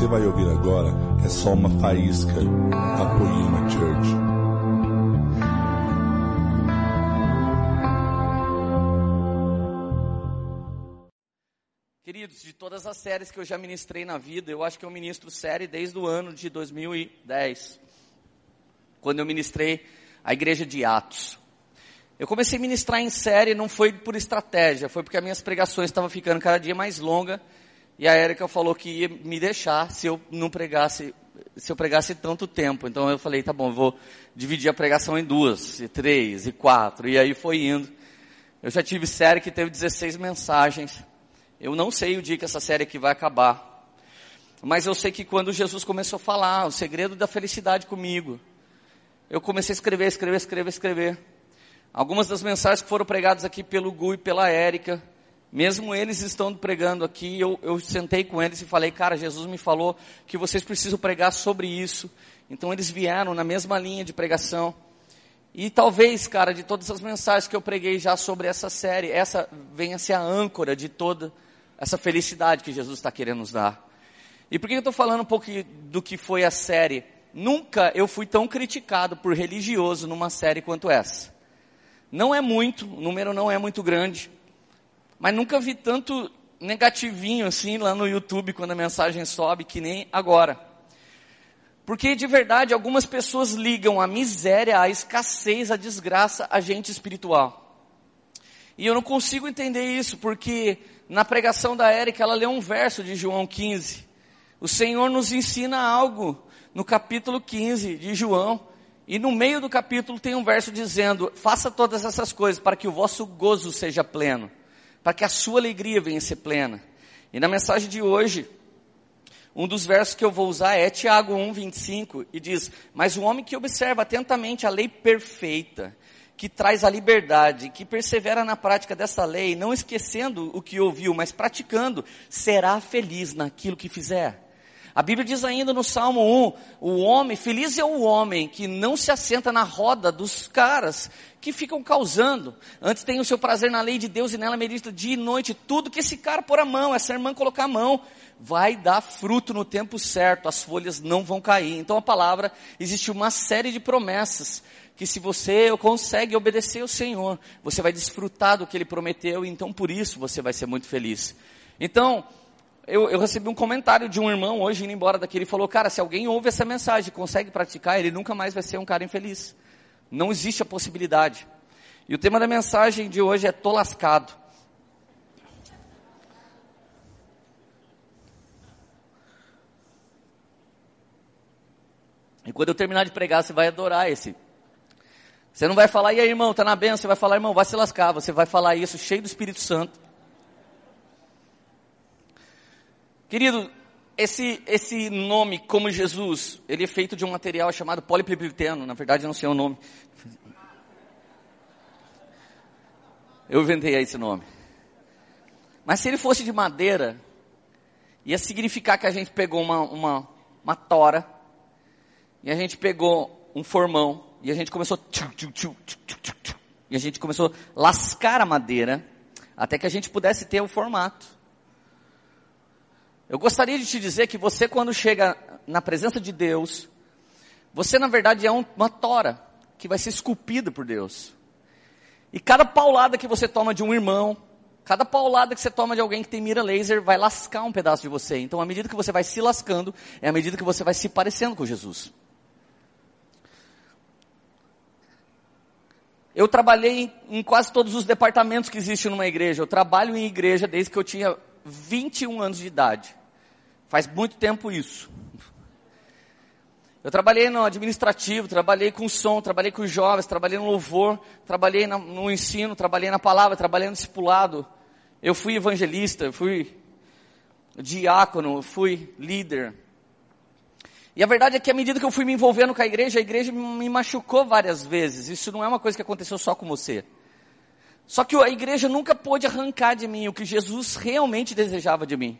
você vai ouvir agora é só uma faísca da Poema Church. Queridos, de todas as séries que eu já ministrei na vida, eu acho que eu ministro série desde o ano de 2010, quando eu ministrei a igreja de Atos. Eu comecei a ministrar em série, não foi por estratégia, foi porque as minhas pregações estavam ficando cada dia mais longas, e a Érica falou que ia me deixar se eu não pregasse, se eu pregasse tanto tempo. Então eu falei, tá bom, eu vou dividir a pregação em duas, e três, e quatro, e aí foi indo. Eu já tive série que teve 16 mensagens, eu não sei o dia que essa série aqui vai acabar. Mas eu sei que quando Jesus começou a falar o segredo da felicidade comigo, eu comecei a escrever, escrever, escrever, escrever. Algumas das mensagens que foram pregadas aqui pelo Gu e pela Érica, mesmo eles estando pregando aqui, eu, eu sentei com eles e falei, cara, Jesus me falou que vocês precisam pregar sobre isso. Então eles vieram na mesma linha de pregação. E talvez, cara, de todas as mensagens que eu preguei já sobre essa série, essa venha ser a âncora de toda essa felicidade que Jesus está querendo nos dar. E por que eu estou falando um pouco do que foi a série? Nunca eu fui tão criticado por religioso numa série quanto essa. Não é muito, o número não é muito grande, mas nunca vi tanto negativinho assim lá no YouTube quando a mensagem sobe que nem agora. Porque de verdade algumas pessoas ligam a miséria, a escassez, a desgraça a gente espiritual. E eu não consigo entender isso, porque na pregação da Érica, ela leu um verso de João 15. O Senhor nos ensina algo no capítulo 15 de João. E no meio do capítulo tem um verso dizendo: Faça todas essas coisas para que o vosso gozo seja pleno, para que a sua alegria venha ser plena. E na mensagem de hoje, um dos versos que eu vou usar é Tiago 1, 25, e diz: Mas o homem que observa atentamente a lei perfeita, que traz a liberdade, que persevera na prática dessa lei, não esquecendo o que ouviu, mas praticando, será feliz naquilo que fizer. A Bíblia diz ainda no Salmo 1, o homem, feliz é o homem que não se assenta na roda dos caras que ficam causando. Antes tem o seu prazer na lei de Deus e nela medita dia e noite. Tudo que esse cara pôr a mão, essa irmã colocar a mão, vai dar fruto no tempo certo, as folhas não vão cair. Então a palavra, existe uma série de promessas que se você consegue obedecer ao Senhor, você vai desfrutar do que Ele prometeu, então por isso você vai ser muito feliz. Então, eu, eu, recebi um comentário de um irmão hoje indo embora daqui, ele falou, cara, se alguém ouve essa mensagem consegue praticar, ele nunca mais vai ser um cara infeliz. Não existe a possibilidade. E o tema da mensagem de hoje é tô lascado. E quando eu terminar de pregar, você vai adorar esse você não vai falar, e aí irmão, tá na benção, você vai falar, irmão, vai se lascar. Você vai falar isso cheio do Espírito Santo. Querido, esse, esse nome como Jesus, ele é feito de um material chamado polipropileno, na verdade não sei o nome. Eu inventei esse nome. Mas se ele fosse de madeira, ia significar que a gente pegou uma, uma, uma tora, e a gente pegou um formão, e a gente começou e a gente começou a lascar a madeira até que a gente pudesse ter o formato. Eu gostaria de te dizer que você quando chega na presença de Deus, você na verdade é uma tora que vai ser esculpida por Deus. E cada paulada que você toma de um irmão, cada paulada que você toma de alguém que tem mira laser vai lascar um pedaço de você. Então, à medida que você vai se lascando, é à medida que você vai se parecendo com Jesus. Eu trabalhei em, em quase todos os departamentos que existem numa igreja. Eu trabalho em igreja desde que eu tinha 21 anos de idade. Faz muito tempo isso. Eu trabalhei no administrativo, trabalhei com som, trabalhei com jovens, trabalhei no louvor, trabalhei no ensino, trabalhei na palavra, trabalhei no discipulado. Eu fui evangelista, fui diácono, fui líder. E a verdade é que à medida que eu fui me envolvendo com a igreja, a igreja me machucou várias vezes. Isso não é uma coisa que aconteceu só com você. Só que a igreja nunca pôde arrancar de mim o que Jesus realmente desejava de mim.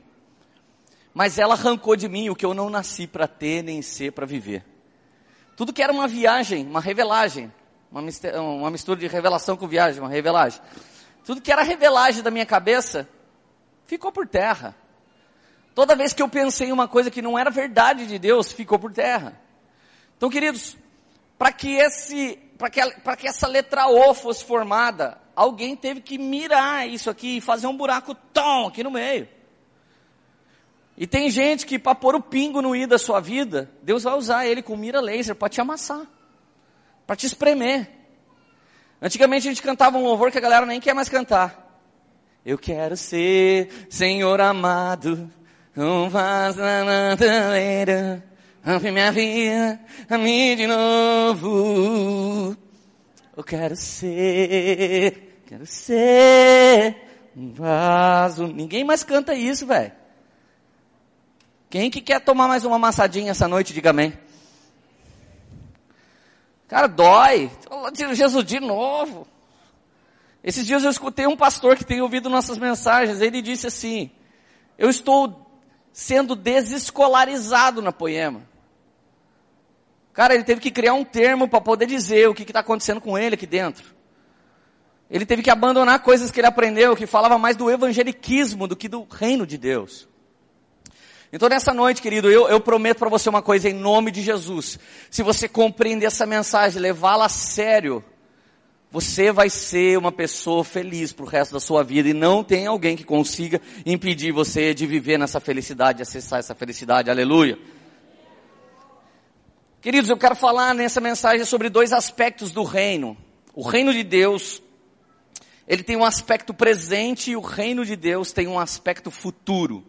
Mas ela arrancou de mim o que eu não nasci para ter nem ser para viver. Tudo que era uma viagem, uma revelagem, uma mistura, uma mistura de revelação com viagem, uma revelagem. Tudo que era revelagem da minha cabeça ficou por terra. Toda vez que eu pensei em uma coisa que não era verdade de Deus, ficou por terra. Então, queridos, para que esse, para que, para que essa letra O fosse formada, alguém teve que mirar isso aqui e fazer um buraco tom aqui no meio. E tem gente que para pôr o pingo no i da sua vida, Deus vai usar ele com mira laser para te amassar, para te espremer. Antigamente a gente cantava um louvor que a galera nem quer mais cantar. Eu quero ser Senhor amado, um vaso na mataleira, ame minha vida, a mim de novo. Eu quero ser, quero ser um vaso. Ninguém mais canta isso, velho. Quem que quer tomar mais uma amassadinha essa noite, diga amém. Cara, dói. Jesus de novo. Esses dias eu escutei um pastor que tem ouvido nossas mensagens. Ele disse assim: Eu estou sendo desescolarizado na poema. Cara, ele teve que criar um termo para poder dizer o que está acontecendo com ele aqui dentro. Ele teve que abandonar coisas que ele aprendeu, que falava mais do evangeliquismo do que do reino de Deus. Então nessa noite, querido, eu, eu prometo para você uma coisa em nome de Jesus. Se você compreender essa mensagem, levá-la a sério, você vai ser uma pessoa feliz para o resto da sua vida e não tem alguém que consiga impedir você de viver nessa felicidade, de acessar essa felicidade. Aleluia. Queridos, eu quero falar nessa mensagem sobre dois aspectos do reino. O reino de Deus, ele tem um aspecto presente e o reino de Deus tem um aspecto futuro.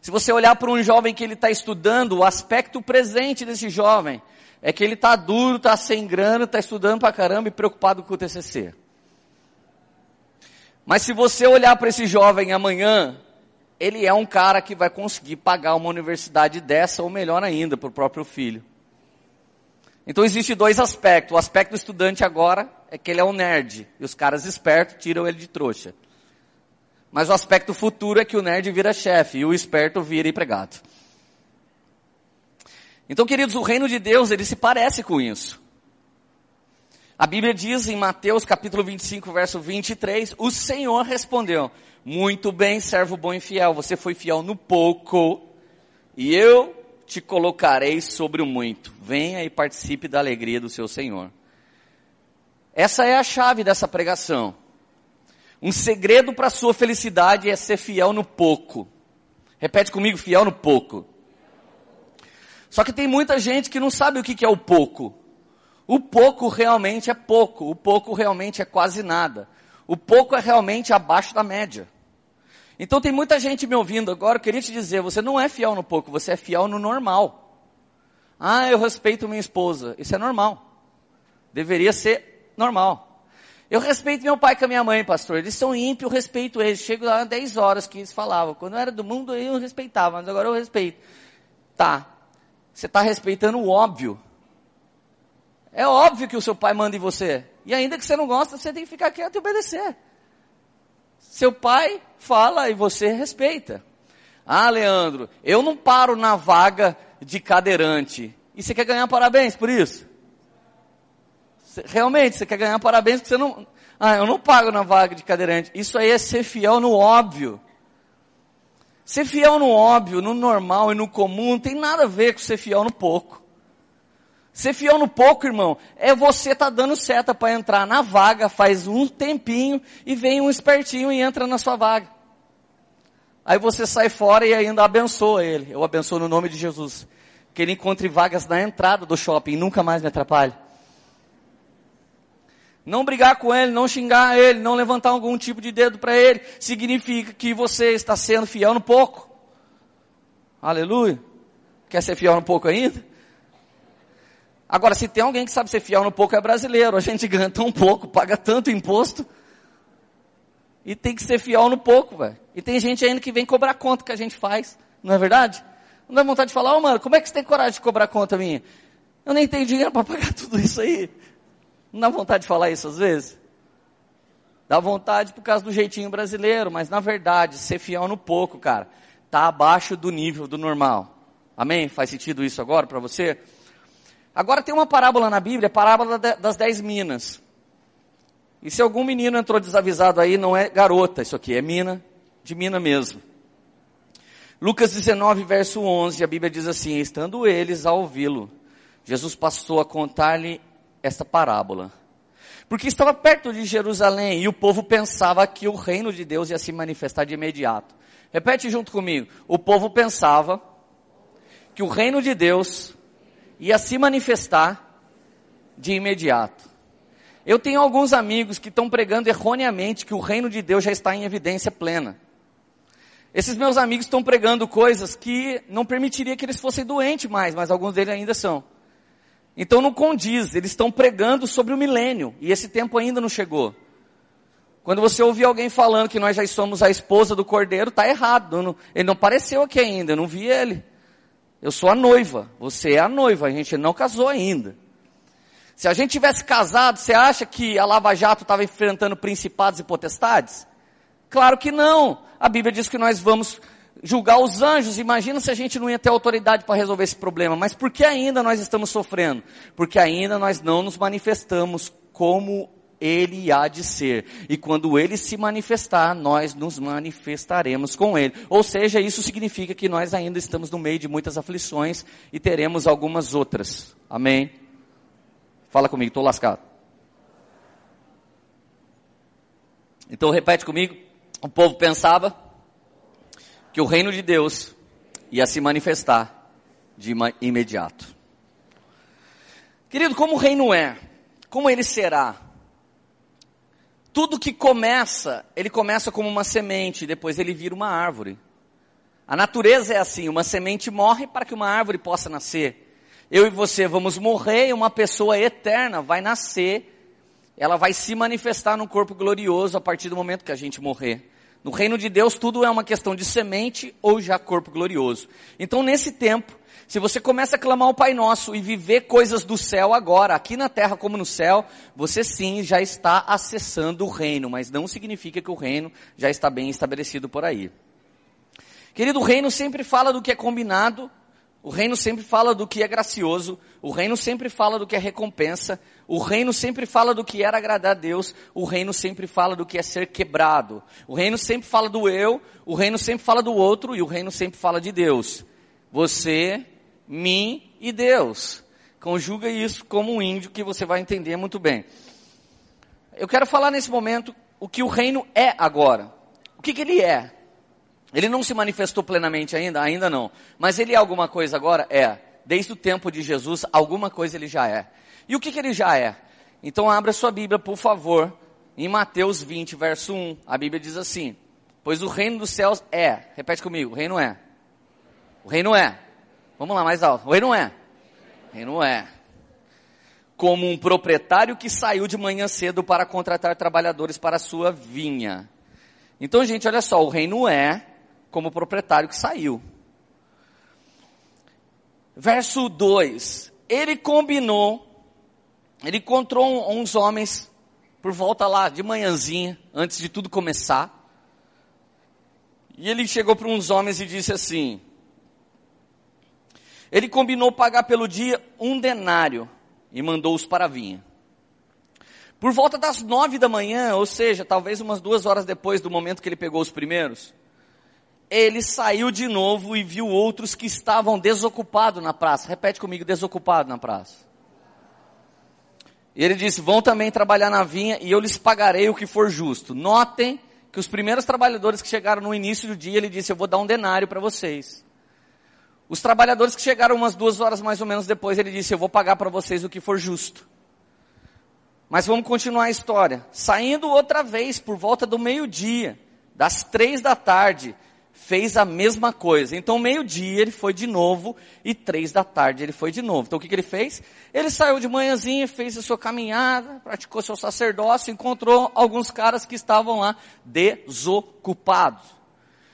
Se você olhar para um jovem que ele está estudando, o aspecto presente desse jovem é que ele está duro, está sem grana, está estudando para caramba e preocupado com o TCC. Mas se você olhar para esse jovem amanhã, ele é um cara que vai conseguir pagar uma universidade dessa, ou melhor ainda, para o próprio filho. Então existe dois aspectos. O aspecto do estudante agora é que ele é um nerd, e os caras espertos tiram ele de trouxa. Mas o aspecto futuro é que o nerd vira chefe e o esperto vira empregado. Então, queridos, o reino de Deus, ele se parece com isso. A Bíblia diz em Mateus capítulo 25, verso 23, o Senhor respondeu, muito bem, servo bom e fiel, você foi fiel no pouco, e eu te colocarei sobre o muito. Venha e participe da alegria do seu Senhor. Essa é a chave dessa pregação. Um segredo para a sua felicidade é ser fiel no pouco. Repete comigo, fiel no pouco. Só que tem muita gente que não sabe o que é o pouco. O pouco realmente é pouco. O pouco realmente é quase nada. O pouco é realmente abaixo da média. Então tem muita gente me ouvindo agora, eu queria te dizer, você não é fiel no pouco, você é fiel no normal. Ah, eu respeito minha esposa. Isso é normal. Deveria ser normal. Eu respeito meu pai com a minha mãe, pastor. Eles são ímpios, eu respeito eles. Chego lá 10 horas que eles falavam. Quando eu era do mundo, eu não respeitava, mas agora eu respeito. Tá. Você está respeitando o óbvio. É óbvio que o seu pai manda em você. E ainda que você não gosta, você tem que ficar quieto e obedecer. Seu pai fala e você respeita. Ah, Leandro, eu não paro na vaga de cadeirante. E você quer ganhar parabéns por isso? Realmente, você quer ganhar parabéns porque você não. Ah, eu não pago na vaga de cadeirante. Isso aí é ser fiel no óbvio. Ser fiel no óbvio, no normal e no comum não tem nada a ver com ser fiel no pouco. Ser fiel no pouco, irmão, é você tá dando seta para entrar na vaga, faz um tempinho e vem um espertinho e entra na sua vaga. Aí você sai fora e ainda abençoa ele. Eu abençoo no nome de Jesus. Que ele encontre vagas na entrada do shopping e nunca mais me atrapalhe. Não brigar com ele, não xingar ele, não levantar algum tipo de dedo para ele, significa que você está sendo fiel no pouco. Aleluia. Quer ser fiel no pouco ainda? Agora, se tem alguém que sabe ser fiel no pouco, é brasileiro. A gente ganha tão pouco, paga tanto imposto. E tem que ser fiel no pouco, velho. E tem gente ainda que vem cobrar conta que a gente faz. Não é verdade? Não dá vontade de falar, ô oh, mano, como é que você tem coragem de cobrar conta minha? Eu nem tenho dinheiro para pagar tudo isso aí. Não dá vontade de falar isso às vezes? Dá vontade por causa do jeitinho brasileiro, mas na verdade, ser fiel no pouco, cara, tá abaixo do nível do normal. Amém? Faz sentido isso agora para você? Agora tem uma parábola na Bíblia, a parábola das dez minas. E se algum menino entrou desavisado aí, não é garota isso aqui, é mina, de mina mesmo. Lucas 19, verso 11, a Bíblia diz assim: Estando eles a ouvi-lo, Jesus passou a contar-lhe esta parábola. Porque estava perto de Jerusalém e o povo pensava que o reino de Deus ia se manifestar de imediato. Repete junto comigo. O povo pensava que o reino de Deus ia se manifestar de imediato. Eu tenho alguns amigos que estão pregando erroneamente que o reino de Deus já está em evidência plena. Esses meus amigos estão pregando coisas que não permitiria que eles fossem doentes mais, mas alguns deles ainda são. Então não condiz, eles estão pregando sobre o milênio, e esse tempo ainda não chegou. Quando você ouvir alguém falando que nós já somos a esposa do cordeiro, está errado. Não, ele não apareceu aqui ainda, eu não vi ele. Eu sou a noiva, você é a noiva, a gente não casou ainda. Se a gente tivesse casado, você acha que a Lava Jato estava enfrentando principados e potestades? Claro que não. A Bíblia diz que nós vamos julgar os anjos. Imagina se a gente não ia ter autoridade para resolver esse problema. Mas por que ainda nós estamos sofrendo? Porque ainda nós não nos manifestamos como ele há de ser. E quando ele se manifestar, nós nos manifestaremos com ele. Ou seja, isso significa que nós ainda estamos no meio de muitas aflições e teremos algumas outras. Amém? Fala comigo, estou lascado. Então repete comigo o povo pensava que o reino de Deus ia se manifestar de imediato. Querido, como o reino é? Como ele será? Tudo que começa, ele começa como uma semente, depois ele vira uma árvore. A natureza é assim, uma semente morre para que uma árvore possa nascer. Eu e você vamos morrer e uma pessoa eterna vai nascer ela vai se manifestar num corpo glorioso a partir do momento que a gente morrer. No reino de Deus, tudo é uma questão de semente ou já corpo glorioso. Então, nesse tempo, se você começa a clamar o Pai Nosso e viver coisas do céu agora, aqui na terra como no céu, você sim já está acessando o reino, mas não significa que o reino já está bem estabelecido por aí. Querido, o reino sempre fala do que é combinado o reino sempre fala do que é gracioso, o reino sempre fala do que é recompensa, o reino sempre fala do que era agradar a Deus, o reino sempre fala do que é ser quebrado. O reino sempre fala do eu, o reino sempre fala do outro e o reino sempre fala de Deus. Você, mim e Deus. Conjuga isso como um índio que você vai entender muito bem. Eu quero falar nesse momento o que o reino é agora. O que, que ele é? Ele não se manifestou plenamente ainda? Ainda não. Mas ele é alguma coisa agora? É. Desde o tempo de Jesus, alguma coisa ele já é. E o que, que ele já é? Então abra sua Bíblia, por favor, em Mateus 20, verso 1. A Bíblia diz assim: Pois o reino dos céus é. Repete comigo: o reino é. O reino é. Vamos lá, mais alto. O reino é. O reino é. Como um proprietário que saiu de manhã cedo para contratar trabalhadores para a sua vinha. Então, gente, olha só, o reino é como proprietário que saiu. Verso 2: Ele combinou, ele encontrou uns homens por volta lá de manhãzinha, antes de tudo começar. E ele chegou para uns homens e disse assim: Ele combinou pagar pelo dia um denário e mandou-os para a vinha. Por volta das nove da manhã, ou seja, talvez umas duas horas depois do momento que ele pegou os primeiros, ele saiu de novo e viu outros que estavam desocupados na praça. Repete comigo, desocupado na praça. E ele disse: Vão também trabalhar na vinha e eu lhes pagarei o que for justo. Notem que os primeiros trabalhadores que chegaram no início do dia, ele disse: Eu vou dar um denário para vocês. Os trabalhadores que chegaram umas duas horas mais ou menos depois, ele disse: Eu vou pagar para vocês o que for justo. Mas vamos continuar a história. Saindo outra vez por volta do meio-dia, das três da tarde, fez a mesma coisa. Então, meio-dia ele foi de novo e três da tarde ele foi de novo. Então, o que, que ele fez? Ele saiu de manhãzinha, fez a sua caminhada, praticou seu sacerdócio, encontrou alguns caras que estavam lá desocupados.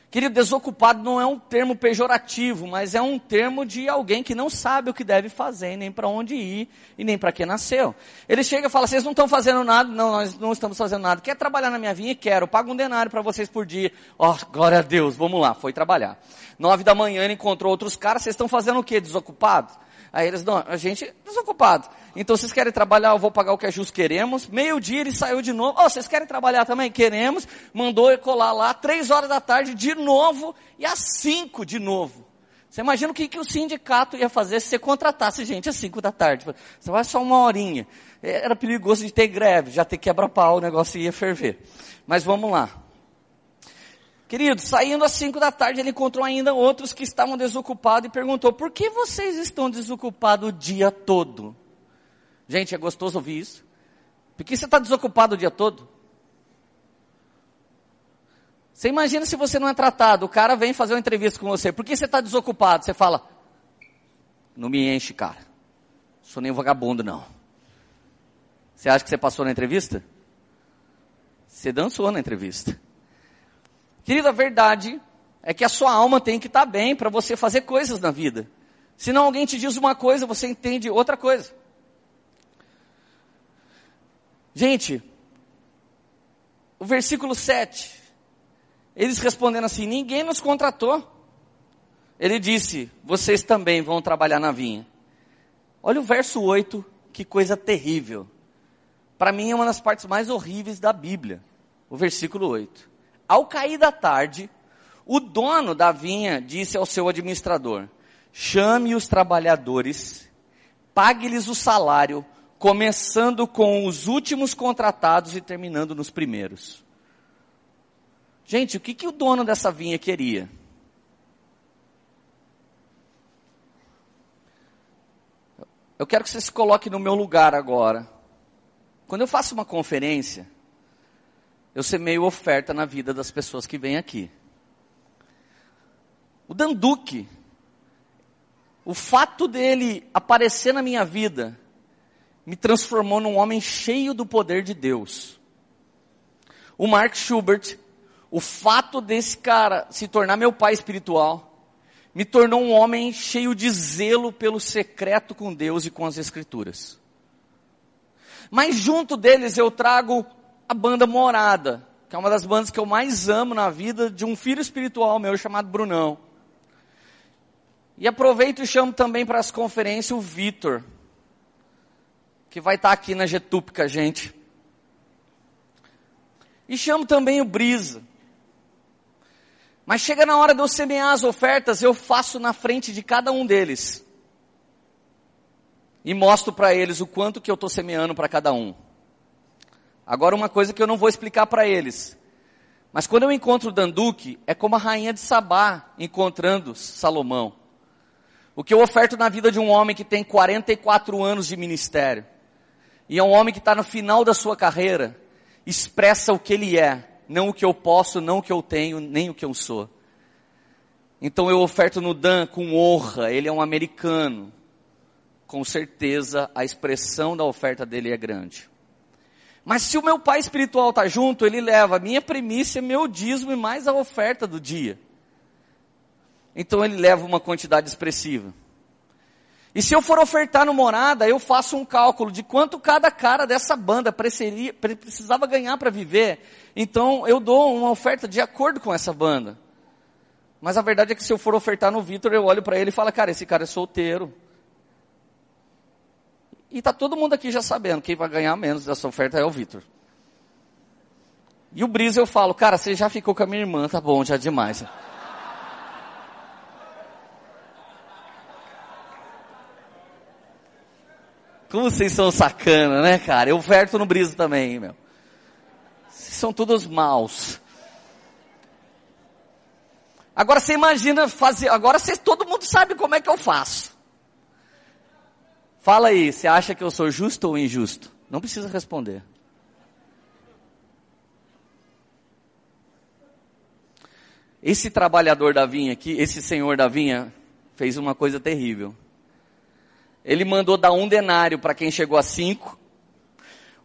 Querido, desocupado não é um termo pejorativo, mas é um termo de alguém que não sabe o que deve fazer, nem para onde ir e nem para que nasceu. Ele chega e fala: vocês não estão fazendo nada? Não, nós não estamos fazendo nada. Quer trabalhar na minha vinha? Quero. Pago um denário para vocês por dia. Ó, oh, glória a Deus, vamos lá. Foi trabalhar. Nove da manhã ele encontrou outros caras. Vocês estão fazendo o quê? Desocupados? Aí eles, não, a gente é desocupado. Então vocês querem trabalhar, eu vou pagar o que é justo, queremos. Meio dia ele saiu de novo, oh, vocês querem trabalhar também? Queremos. Mandou colar lá, três horas da tarde de novo, e às cinco de novo. Você imagina o que, que o sindicato ia fazer se você contratasse gente às cinco da tarde. Você vai só uma horinha. Era perigoso de ter greve, já ter quebra-pau, o negócio ia ferver. Mas vamos lá. Querido, saindo às 5 da tarde, ele encontrou ainda outros que estavam desocupados e perguntou: por que vocês estão desocupados o dia todo? Gente, é gostoso ouvir isso. Por que você está desocupado o dia todo? Você imagina se você não é tratado, o cara vem fazer uma entrevista com você, por que você está desocupado? Você fala, não me enche, cara. Sou nem vagabundo, não. Você acha que você passou na entrevista? Você dançou na entrevista. Querida, a verdade é que a sua alma tem que estar tá bem para você fazer coisas na vida. Senão alguém te diz uma coisa, você entende outra coisa. Gente, o versículo 7, eles respondendo assim: ninguém nos contratou. Ele disse: vocês também vão trabalhar na vinha. Olha o verso 8, que coisa terrível. Para mim é uma das partes mais horríveis da Bíblia. O versículo 8. Ao cair da tarde, o dono da vinha disse ao seu administrador: chame os trabalhadores, pague-lhes o salário, começando com os últimos contratados e terminando nos primeiros. Gente, o que, que o dono dessa vinha queria? Eu quero que você se coloque no meu lugar agora. Quando eu faço uma conferência, eu semeio oferta na vida das pessoas que vêm aqui. O Danduque, o fato dele aparecer na minha vida, me transformou num homem cheio do poder de Deus. O Mark Schubert, o fato desse cara se tornar meu pai espiritual, me tornou um homem cheio de zelo pelo secreto com Deus e com as Escrituras. Mas junto deles eu trago a banda Morada, que é uma das bandas que eu mais amo na vida de um filho espiritual meu chamado Brunão. E aproveito e chamo também para as conferências o Vitor, que vai estar aqui na Getup com a gente. E chamo também o Brisa. Mas chega na hora de eu semear as ofertas, eu faço na frente de cada um deles. E mostro para eles o quanto que eu estou semeando para cada um. Agora uma coisa que eu não vou explicar para eles. Mas quando eu encontro Danduque, é como a rainha de Sabá encontrando Salomão. O que eu oferto na vida de um homem que tem 44 anos de ministério, e é um homem que está no final da sua carreira, expressa o que ele é, não o que eu posso, não o que eu tenho, nem o que eu sou. Então eu oferto no Dan com honra, ele é um americano. Com certeza a expressão da oferta dele é grande. Mas se o meu pai espiritual está junto, ele leva a minha primícia, meu dízimo e mais a oferta do dia. Então ele leva uma quantidade expressiva. E se eu for ofertar no morada, eu faço um cálculo de quanto cada cara dessa banda precisava ganhar para viver. Então eu dou uma oferta de acordo com essa banda. Mas a verdade é que se eu for ofertar no Vitor, eu olho para ele e falo, cara, esse cara é solteiro. E está todo mundo aqui já sabendo, quem vai ganhar menos dessa oferta é o Vitor. E o Brisa eu falo, cara, você já ficou com a minha irmã, tá bom, já é demais. Como vocês são sacana, né, cara? Eu oferto no Brisa também, meu. Vocês são todos maus. Agora você imagina fazer, agora você, todo mundo sabe como é que eu faço. Fala aí, você acha que eu sou justo ou injusto? Não precisa responder. Esse trabalhador da vinha aqui, esse senhor da vinha, fez uma coisa terrível. Ele mandou dar um denário para quem chegou às cinco,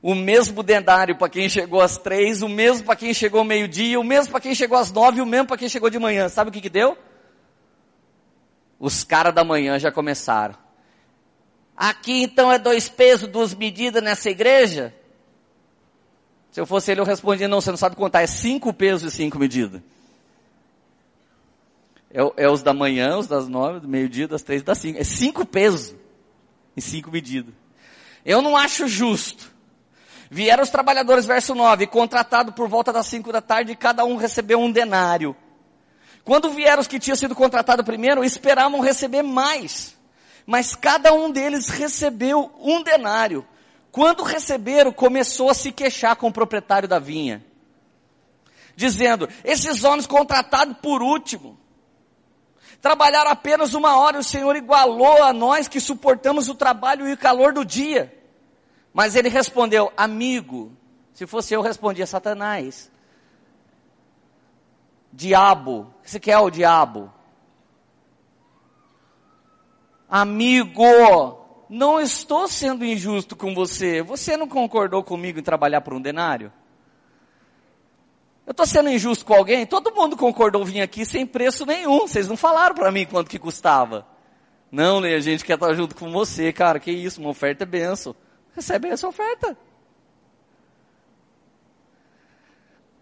o mesmo denário para quem chegou às três, o mesmo para quem chegou meio-dia, o mesmo para quem chegou às nove, o mesmo para quem chegou de manhã. Sabe o que que deu? Os caras da manhã já começaram. Aqui então é dois pesos, duas medidas nessa igreja? Se eu fosse ele, eu respondia, não, você não sabe contar, é cinco pesos e cinco medidas. É, é os da manhã, os das nove, do meio-dia, das três, das cinco. É cinco pesos. em cinco medidas. Eu não acho justo. Vieram os trabalhadores, verso 9, contratado por volta das cinco da tarde, e cada um recebeu um denário. Quando vieram os que tinham sido contratados primeiro, esperavam receber mais. Mas cada um deles recebeu um denário. Quando receberam, começou a se queixar com o proprietário da vinha. Dizendo, esses homens contratados por último, trabalharam apenas uma hora e o Senhor igualou a nós que suportamos o trabalho e o calor do dia. Mas ele respondeu, amigo, se fosse eu, respondia, Satanás. Diabo, você quer o diabo? Amigo, não estou sendo injusto com você. Você não concordou comigo em trabalhar por um denário? Eu estou sendo injusto com alguém? Todo mundo concordou vir aqui sem preço nenhum. Vocês não falaram para mim quanto que custava. Não, né? A gente quer estar junto com você, cara. Que isso, uma oferta é benção. Recebe essa oferta.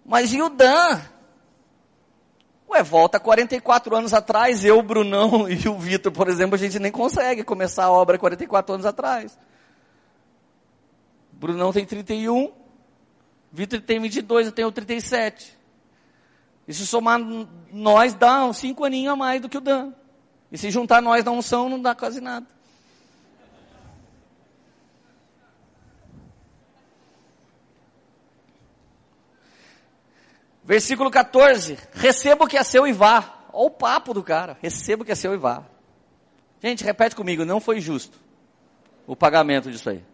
Mas e o Dan? Ué, volta 44 anos atrás, eu, Brunão e o Vitor, por exemplo, a gente nem consegue começar a obra 44 anos atrás. Brunão tem 31, Vitor tem 22, eu tenho 37. E se somar nós, dá uns 5 aninhos a mais do que o Dan. E se juntar nós na unção, não dá quase nada. Versículo 14. Receba o que é seu e vá. Olha o papo do cara. Receba o que é seu e vá. Gente, repete comigo. Não foi justo o pagamento disso aí.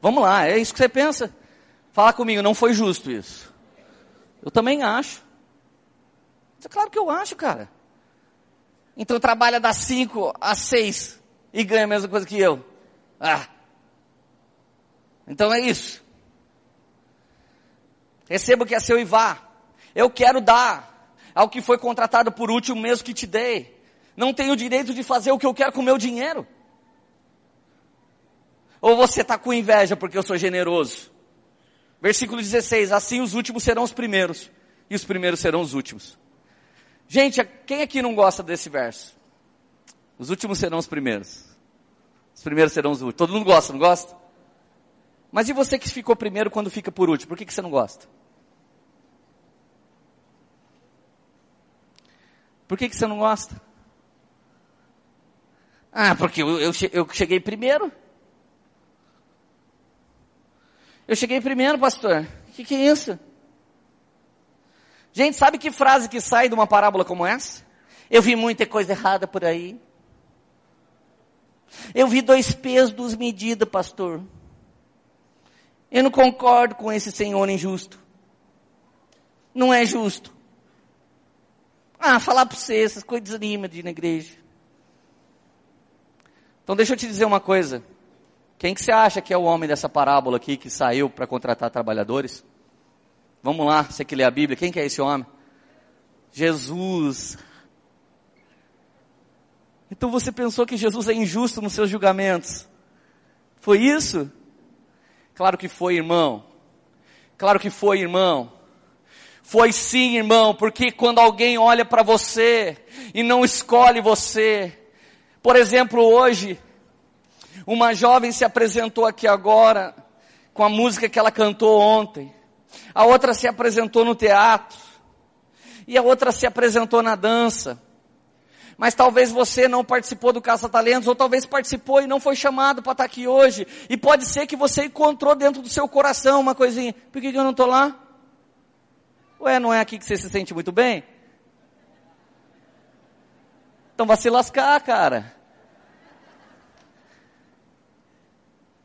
Vamos lá. É isso que você pensa? Fala comigo. Não foi justo isso. Eu também acho. É claro que eu acho, cara. Então trabalha das 5 às 6 e ganha a mesma coisa que eu. Ah. Então é isso. Receba o que é seu e vá. Eu quero dar ao que foi contratado por último mesmo que te dei. Não tenho o direito de fazer o que eu quero com o meu dinheiro. Ou você está com inveja porque eu sou generoso? Versículo 16: Assim os últimos serão os primeiros, e os primeiros serão os últimos. Gente, quem aqui não gosta desse verso? Os últimos serão os primeiros. Os primeiros serão os últimos. Todo mundo gosta, não gosta? Mas e você que ficou primeiro quando fica por último? Por que, que você não gosta? Por que, que você não gosta? Ah, porque eu, eu, cheguei primeiro. Eu cheguei primeiro, pastor. O que, que é isso? Gente, sabe que frase que sai de uma parábola como essa? Eu vi muita coisa errada por aí. Eu vi dois pesos, duas medidas, pastor. Eu não concordo com esse senhor injusto. Não é justo. Ah, falar para você, essas coisas desanima de ir na igreja. Então deixa eu te dizer uma coisa. Quem que você acha que é o homem dessa parábola aqui que saiu para contratar trabalhadores? Vamos lá, você que lê a Bíblia, quem que é esse homem? Jesus. Então você pensou que Jesus é injusto nos seus julgamentos? Foi isso? Claro que foi, irmão. Claro que foi, irmão. Foi sim, irmão, porque quando alguém olha para você e não escolhe você, por exemplo, hoje, uma jovem se apresentou aqui agora com a música que ela cantou ontem. A outra se apresentou no teatro. E a outra se apresentou na dança. Mas talvez você não participou do Caça Talentos, ou talvez participou e não foi chamado para estar aqui hoje. E pode ser que você encontrou dentro do seu coração uma coisinha. Por que, que eu não estou lá? Ué, não é aqui que você se sente muito bem? Então vai se lascar, cara.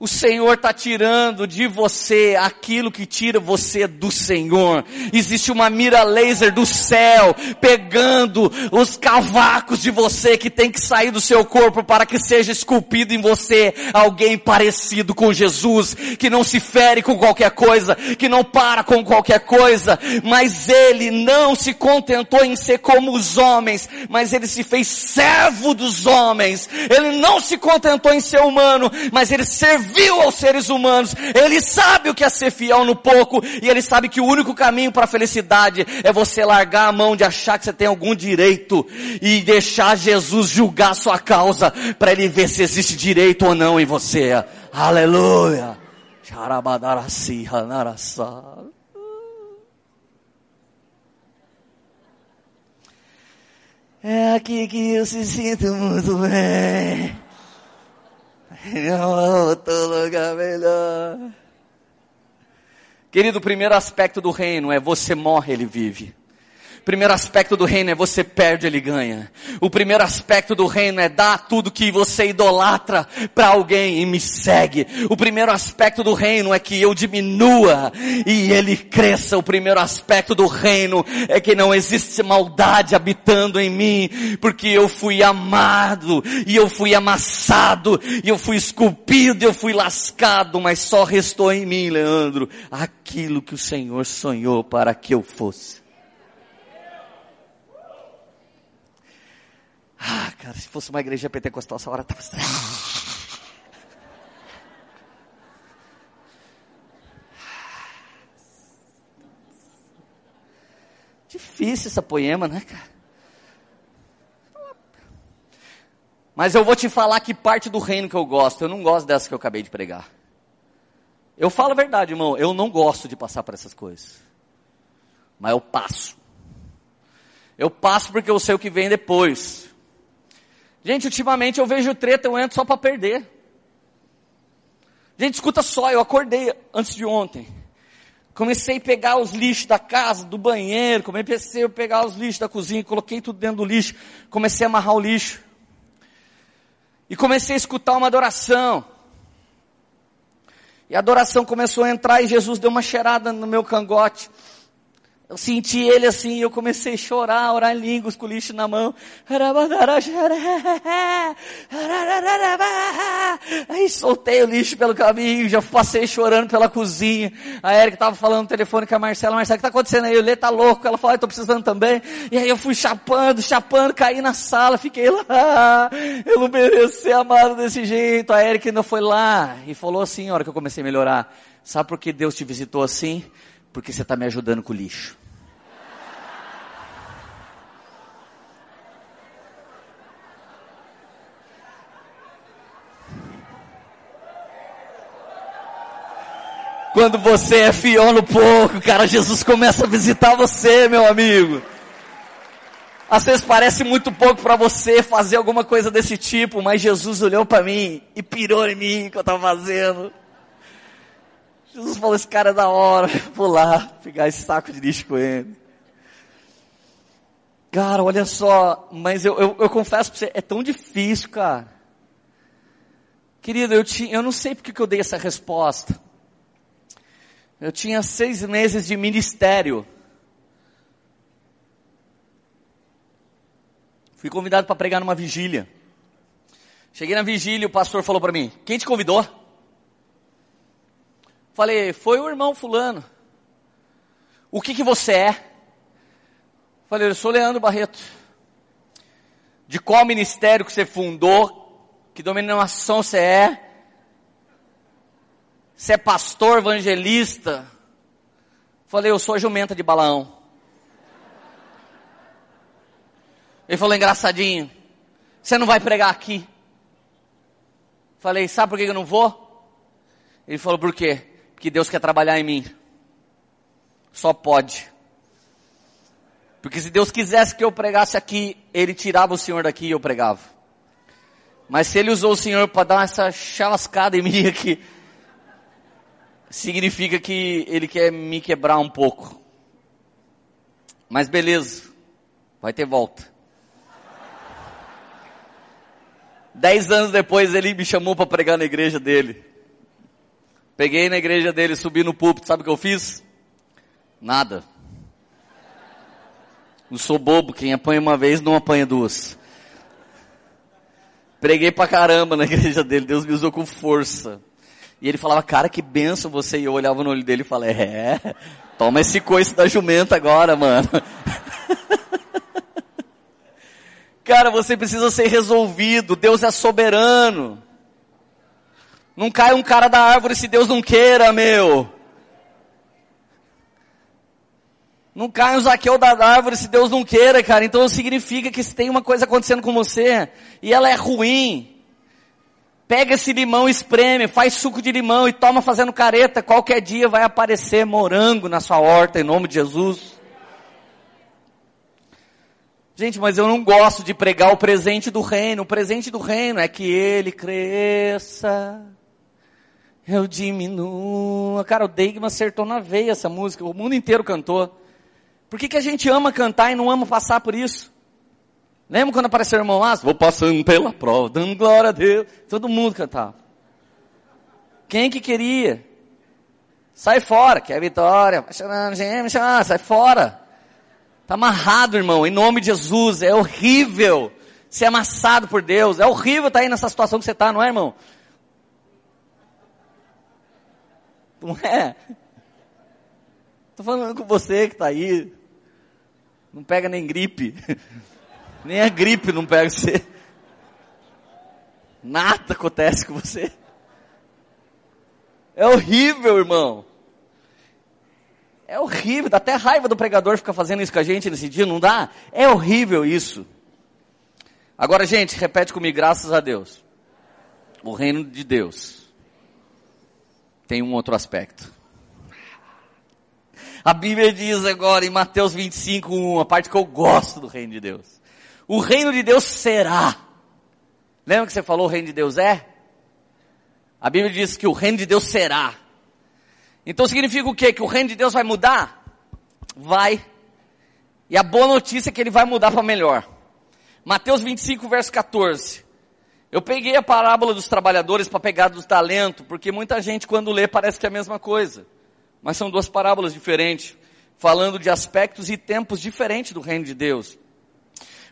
O Senhor está tirando de você aquilo que tira você do Senhor. Existe uma mira laser do céu pegando os cavacos de você que tem que sair do seu corpo para que seja esculpido em você alguém parecido com Jesus, que não se fere com qualquer coisa, que não para com qualquer coisa, mas ele não se contentou em ser como os homens, mas ele se fez servo dos homens. Ele não se contentou em ser humano, mas ele serviu serviu aos seres humanos, ele sabe o que é ser fiel no pouco, e ele sabe que o único caminho para a felicidade é você largar a mão de achar que você tem algum direito e deixar Jesus julgar a sua causa para ele ver se existe direito ou não em você. Aleluia. É aqui que eu se sinto muito bem. Outro lugar melhor. Querido, o primeiro aspecto do reino é você morre, ele vive primeiro aspecto do reino é você perde, ele ganha. O primeiro aspecto do reino é dar tudo que você idolatra para alguém e me segue. O primeiro aspecto do reino é que eu diminua e ele cresça. O primeiro aspecto do reino é que não existe maldade habitando em mim, porque eu fui amado e eu fui amassado e eu fui esculpido e eu fui lascado, mas só restou em mim, Leandro, aquilo que o Senhor sonhou para que eu fosse. Ah, cara, se fosse uma igreja pentecostal, essa hora tava. Difícil essa poema, né, cara? Mas eu vou te falar que parte do reino que eu gosto, eu não gosto dessa que eu acabei de pregar. Eu falo a verdade, irmão, eu não gosto de passar por essas coisas. Mas eu passo. Eu passo porque eu sei o que vem depois. Gente, ultimamente eu vejo treta, eu entro só para perder. Gente, escuta só, eu acordei antes de ontem. Comecei a pegar os lixos da casa, do banheiro, comecei a pegar os lixos da cozinha, coloquei tudo dentro do lixo, comecei a amarrar o lixo. E comecei a escutar uma adoração. E a adoração começou a entrar e Jesus deu uma cheirada no meu cangote. Eu senti ele assim, eu comecei a chorar, orar em línguas com o lixo na mão. Aí soltei o lixo pelo caminho, já passei chorando pela cozinha. A Erika estava falando no telefone com a Marcela, Marcela, o que está acontecendo aí? O Lê tá louco. Ela falou, estou precisando também. E aí eu fui chapando, chapando, caí na sala, fiquei lá. Eu não mereço ser amado desse jeito. A Erika ainda foi lá e falou assim, a hora que eu comecei a melhorar. Sabe por que Deus te visitou assim? Porque você está me ajudando com o lixo. Quando você é fiel no pouco, cara, Jesus começa a visitar você, meu amigo. Às vezes parece muito pouco para você fazer alguma coisa desse tipo, mas Jesus olhou para mim e pirou em mim que eu estava fazendo. Jesus falou, esse cara é da hora, vou lá pegar esse saco de lixo com ele. Cara, olha só, mas eu, eu, eu confesso para você, é tão difícil, cara. Querido, eu, tinha, eu não sei porque que eu dei essa resposta. Eu tinha seis meses de ministério. Fui convidado para pregar numa vigília. Cheguei na vigília, o pastor falou para mim: Quem te convidou? Falei, foi o irmão fulano. O que que você é? Falei, eu sou Leandro Barreto. De qual ministério que você fundou? Que dominação você é? Você é pastor, evangelista? Falei, eu sou a jumenta de Balaão. Ele falou, engraçadinho, você não vai pregar aqui. Falei, sabe por que eu não vou? Ele falou, por quê? Que Deus quer trabalhar em mim. Só pode. Porque se Deus quisesse que eu pregasse aqui, Ele tirava o Senhor daqui e eu pregava. Mas se Ele usou o Senhor para dar essa chalascada em mim aqui, significa que Ele quer me quebrar um pouco. Mas beleza, vai ter volta. Dez anos depois ele me chamou para pregar na igreja dele. Peguei na igreja dele, subi no púlpito, sabe o que eu fiz? Nada. Não sou bobo, quem apanha uma vez não apanha duas. Preguei pra caramba na igreja dele, Deus me usou com força. E ele falava, cara, que benção você. E eu olhava no olho dele e falei, é, toma esse coice da jumenta agora, mano. cara, você precisa ser resolvido, Deus é soberano. Não cai um cara da árvore se Deus não queira, meu. Não cai um Zaqueu da árvore se Deus não queira, cara. Então significa que se tem uma coisa acontecendo com você e ela é ruim, Pega esse limão, espreme, faz suco de limão e toma fazendo careta. Qualquer dia vai aparecer morango na sua horta, em nome de Jesus. Gente, mas eu não gosto de pregar o presente do reino. O presente do reino é que ele cresça, eu diminua. Cara, o Deigman acertou na veia essa música. O mundo inteiro cantou. Por que, que a gente ama cantar e não ama passar por isso? Lembra quando apareceu o irmão Lázaro? Vou passando pela prova, dando glória a Deus. Todo mundo cantava. Quem que queria? Sai fora, que é vitória. Chorando, gente, sai fora. Tá amarrado, irmão, em nome de Jesus. É horrível ser amassado por Deus. É horrível estar tá aí nessa situação que você está, não é, irmão? Não é? Tô falando com você que está aí. Não pega nem gripe. Nem a gripe não pega você. Nada acontece com você. É horrível, irmão. É horrível, dá até raiva do pregador ficar fazendo isso com a gente nesse dia, não dá? É horrível isso. Agora, gente, repete comigo, graças a Deus. O reino de Deus tem um outro aspecto. A Bíblia diz agora em Mateus 25, 1, a parte que eu gosto do reino de Deus. O reino de Deus será. Lembra que você falou o reino de Deus é? A Bíblia diz que o reino de Deus será. Então significa o quê? Que o reino de Deus vai mudar? Vai. E a boa notícia é que ele vai mudar para melhor. Mateus 25, verso 14. Eu peguei a parábola dos trabalhadores para pegar do talento, porque muita gente quando lê parece que é a mesma coisa. Mas são duas parábolas diferentes, falando de aspectos e tempos diferentes do reino de Deus.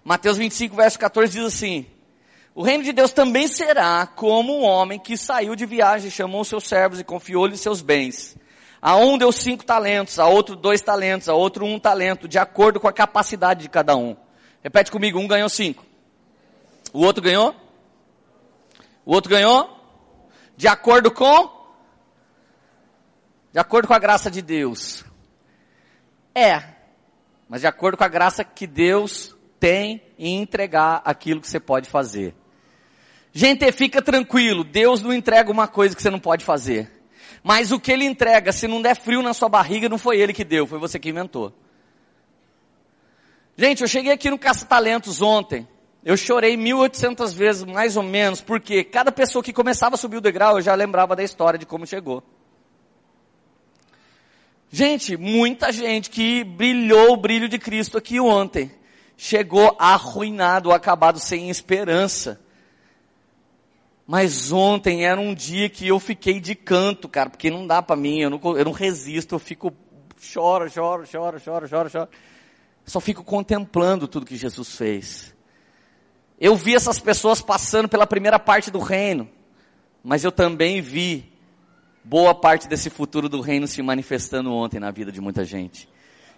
Mateus 25, verso 14 diz assim: O reino de Deus também será como um homem que saiu de viagem, chamou seus servos e confiou-lhes seus bens. A um deu cinco talentos, a outro dois talentos, a outro um talento, de acordo com a capacidade de cada um. Repete comigo, um ganhou cinco. O outro ganhou? O outro ganhou? De acordo com? De acordo com a graça de Deus. É. Mas de acordo com a graça que Deus tem em entregar aquilo que você pode fazer. Gente, fica tranquilo, Deus não entrega uma coisa que você não pode fazer. Mas o que ele entrega, se não der frio na sua barriga, não foi ele que deu, foi você que inventou. Gente, eu cheguei aqui no Caça Talentos ontem. Eu chorei 1800 vezes, mais ou menos, porque cada pessoa que começava a subir o degrau, eu já lembrava da história de como chegou. Gente, muita gente que brilhou o brilho de Cristo aqui ontem chegou arruinado, acabado, sem esperança. Mas ontem era um dia que eu fiquei de canto, cara, porque não dá para mim, eu não, eu não resisto, eu fico, choro, choro, choro, choro, choro, choro. Só fico contemplando tudo que Jesus fez. Eu vi essas pessoas passando pela primeira parte do reino, mas eu também vi boa parte desse futuro do reino se manifestando ontem na vida de muita gente.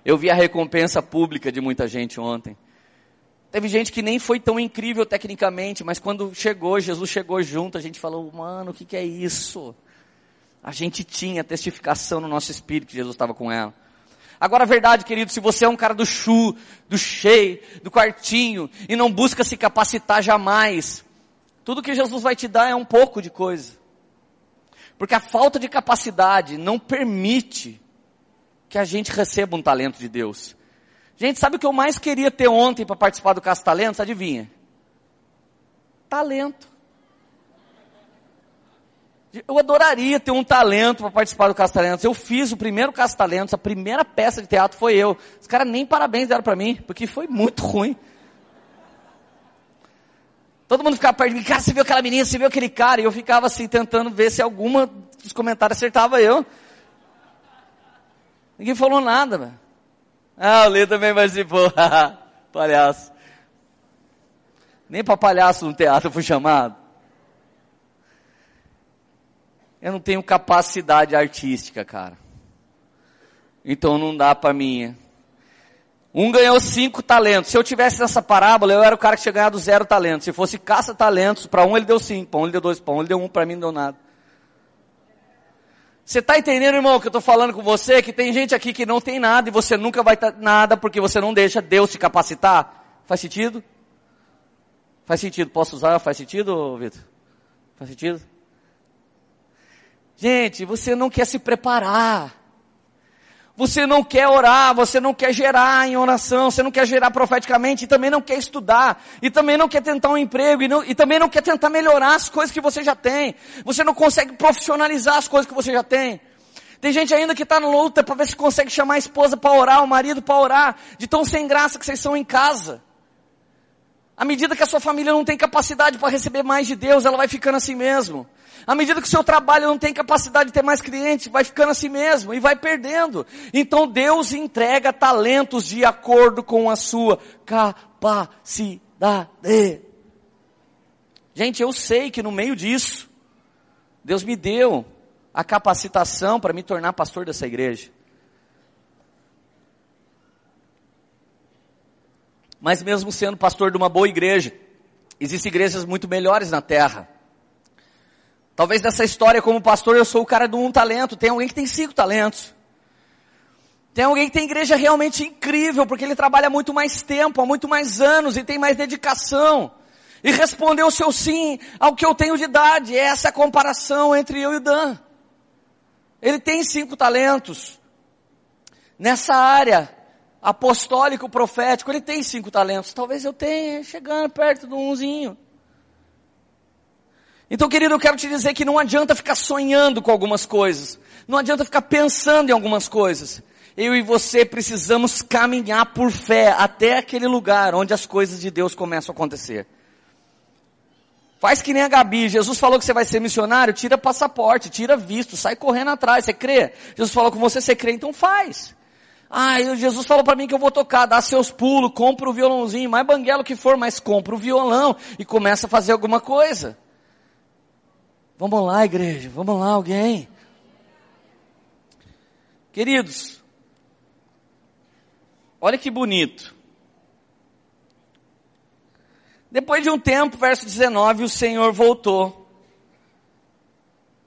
Eu vi a recompensa pública de muita gente ontem. Teve gente que nem foi tão incrível tecnicamente, mas quando chegou, Jesus chegou junto, a gente falou, mano, o que, que é isso? A gente tinha testificação no nosso espírito que Jesus estava com ela. Agora a verdade, querido, se você é um cara do chu, do cheio, do quartinho, e não busca se capacitar jamais, tudo que Jesus vai te dar é um pouco de coisa. Porque a falta de capacidade não permite que a gente receba um talento de Deus. Gente, sabe o que eu mais queria ter ontem para participar do Caça Talentos? Adivinha? Talento. Eu adoraria ter um talento para participar do Caça Talentos. Eu fiz o primeiro Caça Talentos, a primeira peça de teatro foi eu. Os caras nem parabéns deram para mim, porque foi muito ruim. Todo mundo ficava perto de mim, cara, você viu aquela menina, você viu aquele cara? E eu ficava assim, tentando ver se alguma dos comentários acertava eu. Ninguém falou nada, velho. Ah, o Lê também participou. palhaço. Nem para palhaço no teatro eu fui chamado. Eu não tenho capacidade artística, cara. Então não dá para mim. Um ganhou cinco talentos. Se eu tivesse nessa parábola, eu era o cara que tinha ganhado zero talentos. Se fosse caça talentos, para um ele deu cinco, para um ele deu dois, para um ele deu um, para mim não deu nada. Você está entendendo, irmão, que eu estou falando com você? Que tem gente aqui que não tem nada e você nunca vai ter nada porque você não deixa Deus se capacitar? Faz sentido? Faz sentido? Posso usar? Faz sentido, Vitor? Faz sentido? Gente, você não quer se preparar. Você não quer orar, você não quer gerar em oração, você não quer gerar profeticamente, e também não quer estudar, e também não quer tentar um emprego, e, não, e também não quer tentar melhorar as coisas que você já tem. Você não consegue profissionalizar as coisas que você já tem. Tem gente ainda que está na luta para ver se consegue chamar a esposa para orar, o marido para orar, de tão sem graça que vocês são em casa. À medida que a sua família não tem capacidade para receber mais de Deus, ela vai ficando assim mesmo. À medida que o seu trabalho não tem capacidade de ter mais clientes, vai ficando assim mesmo e vai perdendo. Então Deus entrega talentos de acordo com a sua capacidade. Gente, eu sei que no meio disso, Deus me deu a capacitação para me tornar pastor dessa igreja. Mas mesmo sendo pastor de uma boa igreja, existem igrejas muito melhores na terra. Talvez nessa história como pastor eu sou o cara do um talento, tem alguém que tem cinco talentos. Tem alguém que tem igreja realmente incrível, porque ele trabalha muito mais tempo, há muito mais anos e tem mais dedicação. E respondeu o seu sim ao que eu tenho de idade. Essa é a comparação entre eu e Dan. Ele tem cinco talentos. Nessa área apostólico, profético, ele tem cinco talentos. Talvez eu tenha chegando perto do umzinho. Então, querido, eu quero te dizer que não adianta ficar sonhando com algumas coisas. Não adianta ficar pensando em algumas coisas. Eu e você precisamos caminhar por fé até aquele lugar onde as coisas de Deus começam a acontecer. Faz que nem a Gabi. Jesus falou que você vai ser missionário, tira passaporte, tira visto, sai correndo atrás. Você crê? Jesus falou com você, você crê, então faz. Ah, Jesus falou para mim que eu vou tocar, dá seus pulos, compra o violãozinho, mais banguelo que for, mas compra o violão e começa a fazer alguma coisa. Vamos lá, igreja, vamos lá, alguém. Queridos, olha que bonito. Depois de um tempo, verso 19, o Senhor voltou.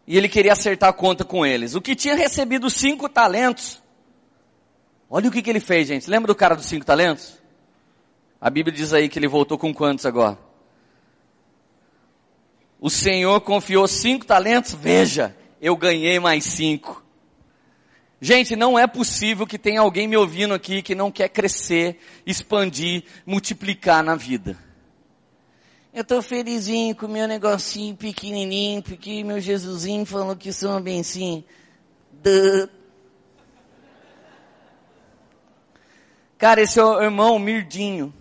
E ele queria acertar a conta com eles. O que tinha recebido cinco talentos. Olha o que, que ele fez, gente. Lembra do cara dos cinco talentos? A Bíblia diz aí que ele voltou com quantos agora? O Senhor confiou cinco talentos, veja, eu ganhei mais cinco. Gente, não é possível que tenha alguém me ouvindo aqui que não quer crescer, expandir, multiplicar na vida. Eu estou felizinho com meu negocinho pequenininho, porque meu Jesusinho falou que sou uma bencinha. Duh. Cara, esse é o irmão Mirdinho.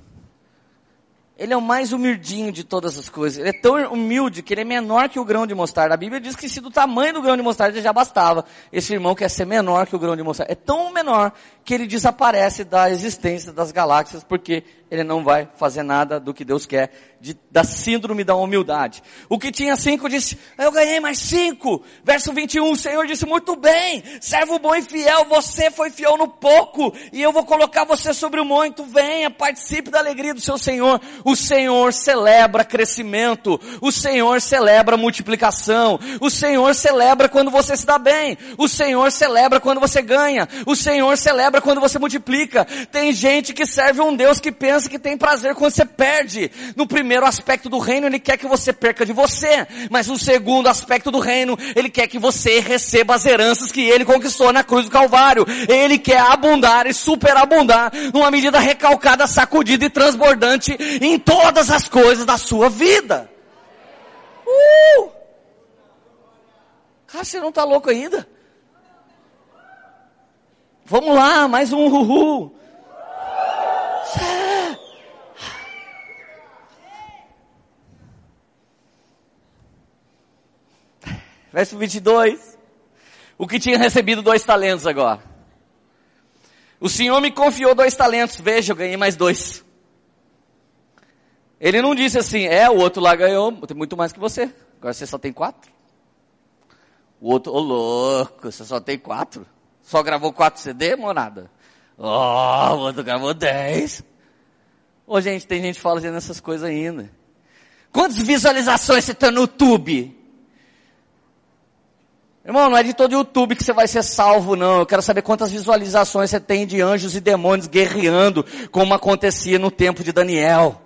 Ele é o mais humildinho de todas as coisas. Ele é tão humilde que ele é menor que o grão de mostarda. A Bíblia diz que se do tamanho do grão de mostarda já bastava. Esse irmão quer ser menor que o grão de mostarda. É tão menor que ele desaparece da existência das galáxias porque ele não vai fazer nada do que Deus quer, de, da síndrome da humildade. O que tinha cinco disse, eu ganhei mais cinco. Verso 21, o Senhor disse, muito bem, servo bom e fiel, você foi fiel no pouco, e eu vou colocar você sobre o muito, venha, participe da alegria do seu Senhor. O Senhor celebra crescimento, o Senhor celebra multiplicação, o Senhor celebra quando você se dá bem, o Senhor celebra quando você ganha, o Senhor celebra quando você multiplica. Tem gente que serve um Deus que pensa que tem prazer quando você perde. No primeiro aspecto do reino, ele quer que você perca de você. Mas no segundo aspecto do reino, ele quer que você receba as heranças que ele conquistou na cruz do Calvário. Ele quer abundar e superabundar numa medida recalcada, sacudida e transbordante em todas as coisas da sua vida. Uh! Cara, você não está louco ainda? Vamos lá, mais um uhul. Verso 22. O que tinha recebido dois talentos agora. O Senhor me confiou dois talentos. Veja, eu ganhei mais dois. Ele não disse assim, é, o outro lá ganhou muito mais que você. Agora você só tem quatro. O outro, ô oh, louco, você só tem quatro. Só gravou quatro CD, morada? Oh, o outro gravou dez. Ô oh, gente, tem gente fazendo essas coisas ainda. Quantas visualizações você tem no YouTube? Irmão, não é de todo YouTube que você vai ser salvo, não. Eu quero saber quantas visualizações você tem de anjos e demônios guerreando, como acontecia no tempo de Daniel.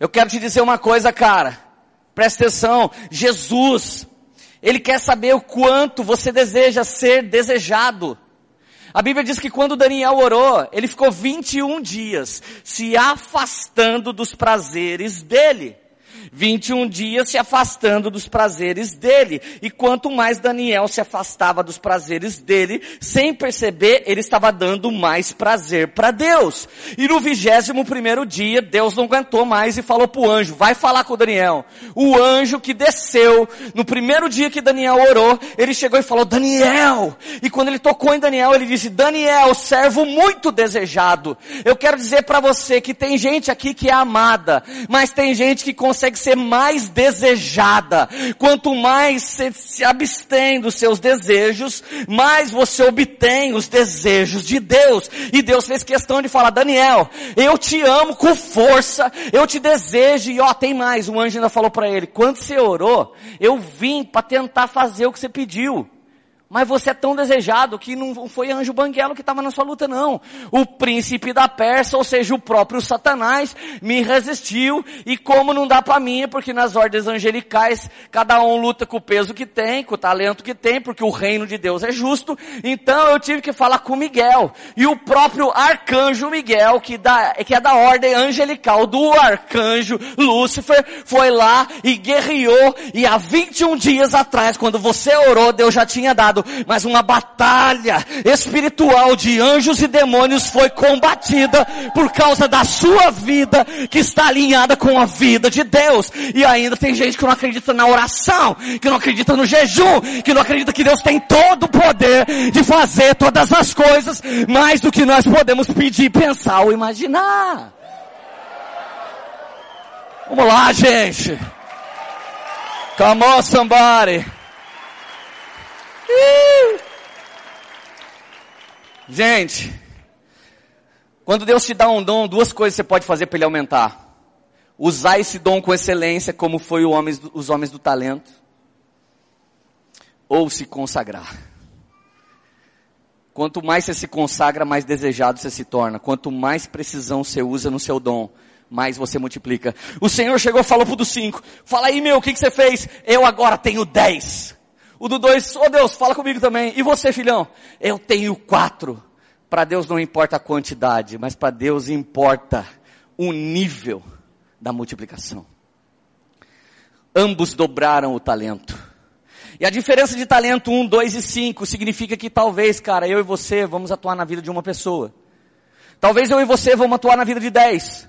Eu quero te dizer uma coisa, cara. Presta atenção. Jesus, Ele quer saber o quanto você deseja ser desejado. A Bíblia diz que quando Daniel orou, ele ficou 21 dias se afastando dos prazeres dele. 21 dias se afastando dos prazeres dele. E quanto mais Daniel se afastava dos prazeres dele, sem perceber, ele estava dando mais prazer para Deus. E no vigésimo primeiro dia, Deus não aguentou mais e falou para o anjo, vai falar com Daniel. O anjo que desceu, no primeiro dia que Daniel orou, ele chegou e falou, Daniel! E quando ele tocou em Daniel, ele disse, Daniel, servo muito desejado. Eu quero dizer para você que tem gente aqui que é amada, mas tem gente que consegue consegue ser mais desejada. Quanto mais você se abstém dos seus desejos, mais você obtém os desejos de Deus. E Deus fez questão de falar, Daniel, eu te amo com força, eu te desejo, e ó, tem mais, o anjo ainda falou para ele, quando você orou, eu vim para tentar fazer o que você pediu. Mas você é tão desejado que não foi anjo banguelo que estava na sua luta não. O príncipe da Pérsia, ou seja, o próprio Satanás, me resistiu e como não dá para mim, porque nas ordens angelicais, cada um luta com o peso que tem, com o talento que tem, porque o reino de Deus é justo. Então eu tive que falar com Miguel. E o próprio arcanjo Miguel, que, que é da ordem angelical do arcanjo Lúcifer, foi lá e guerreou. E há 21 dias atrás, quando você orou, Deus já tinha dado mas uma batalha espiritual de anjos e demônios foi combatida por causa da sua vida que está alinhada com a vida de Deus. E ainda tem gente que não acredita na oração, que não acredita no jejum, que não acredita que Deus tem todo o poder de fazer todas as coisas mais do que nós podemos pedir, pensar ou imaginar. Vamos lá, gente. Come on, somebody. Gente, quando Deus te dá um dom, duas coisas você pode fazer para ele aumentar. Usar esse dom com excelência, como foi homem, os homens do talento. Ou se consagrar. Quanto mais você se consagra, mais desejado você se torna. Quanto mais precisão você usa no seu dom, mais você multiplica. O Senhor chegou e falou pro dos cinco, fala aí meu, o que, que você fez? Eu agora tenho dez. O do dois, ô oh Deus, fala comigo também. E você, filhão? Eu tenho quatro. Para Deus não importa a quantidade, mas para Deus importa o nível da multiplicação. Ambos dobraram o talento. E a diferença de talento 1, 2 e 5 significa que talvez, cara, eu e você vamos atuar na vida de uma pessoa. Talvez eu e você vamos atuar na vida de 10.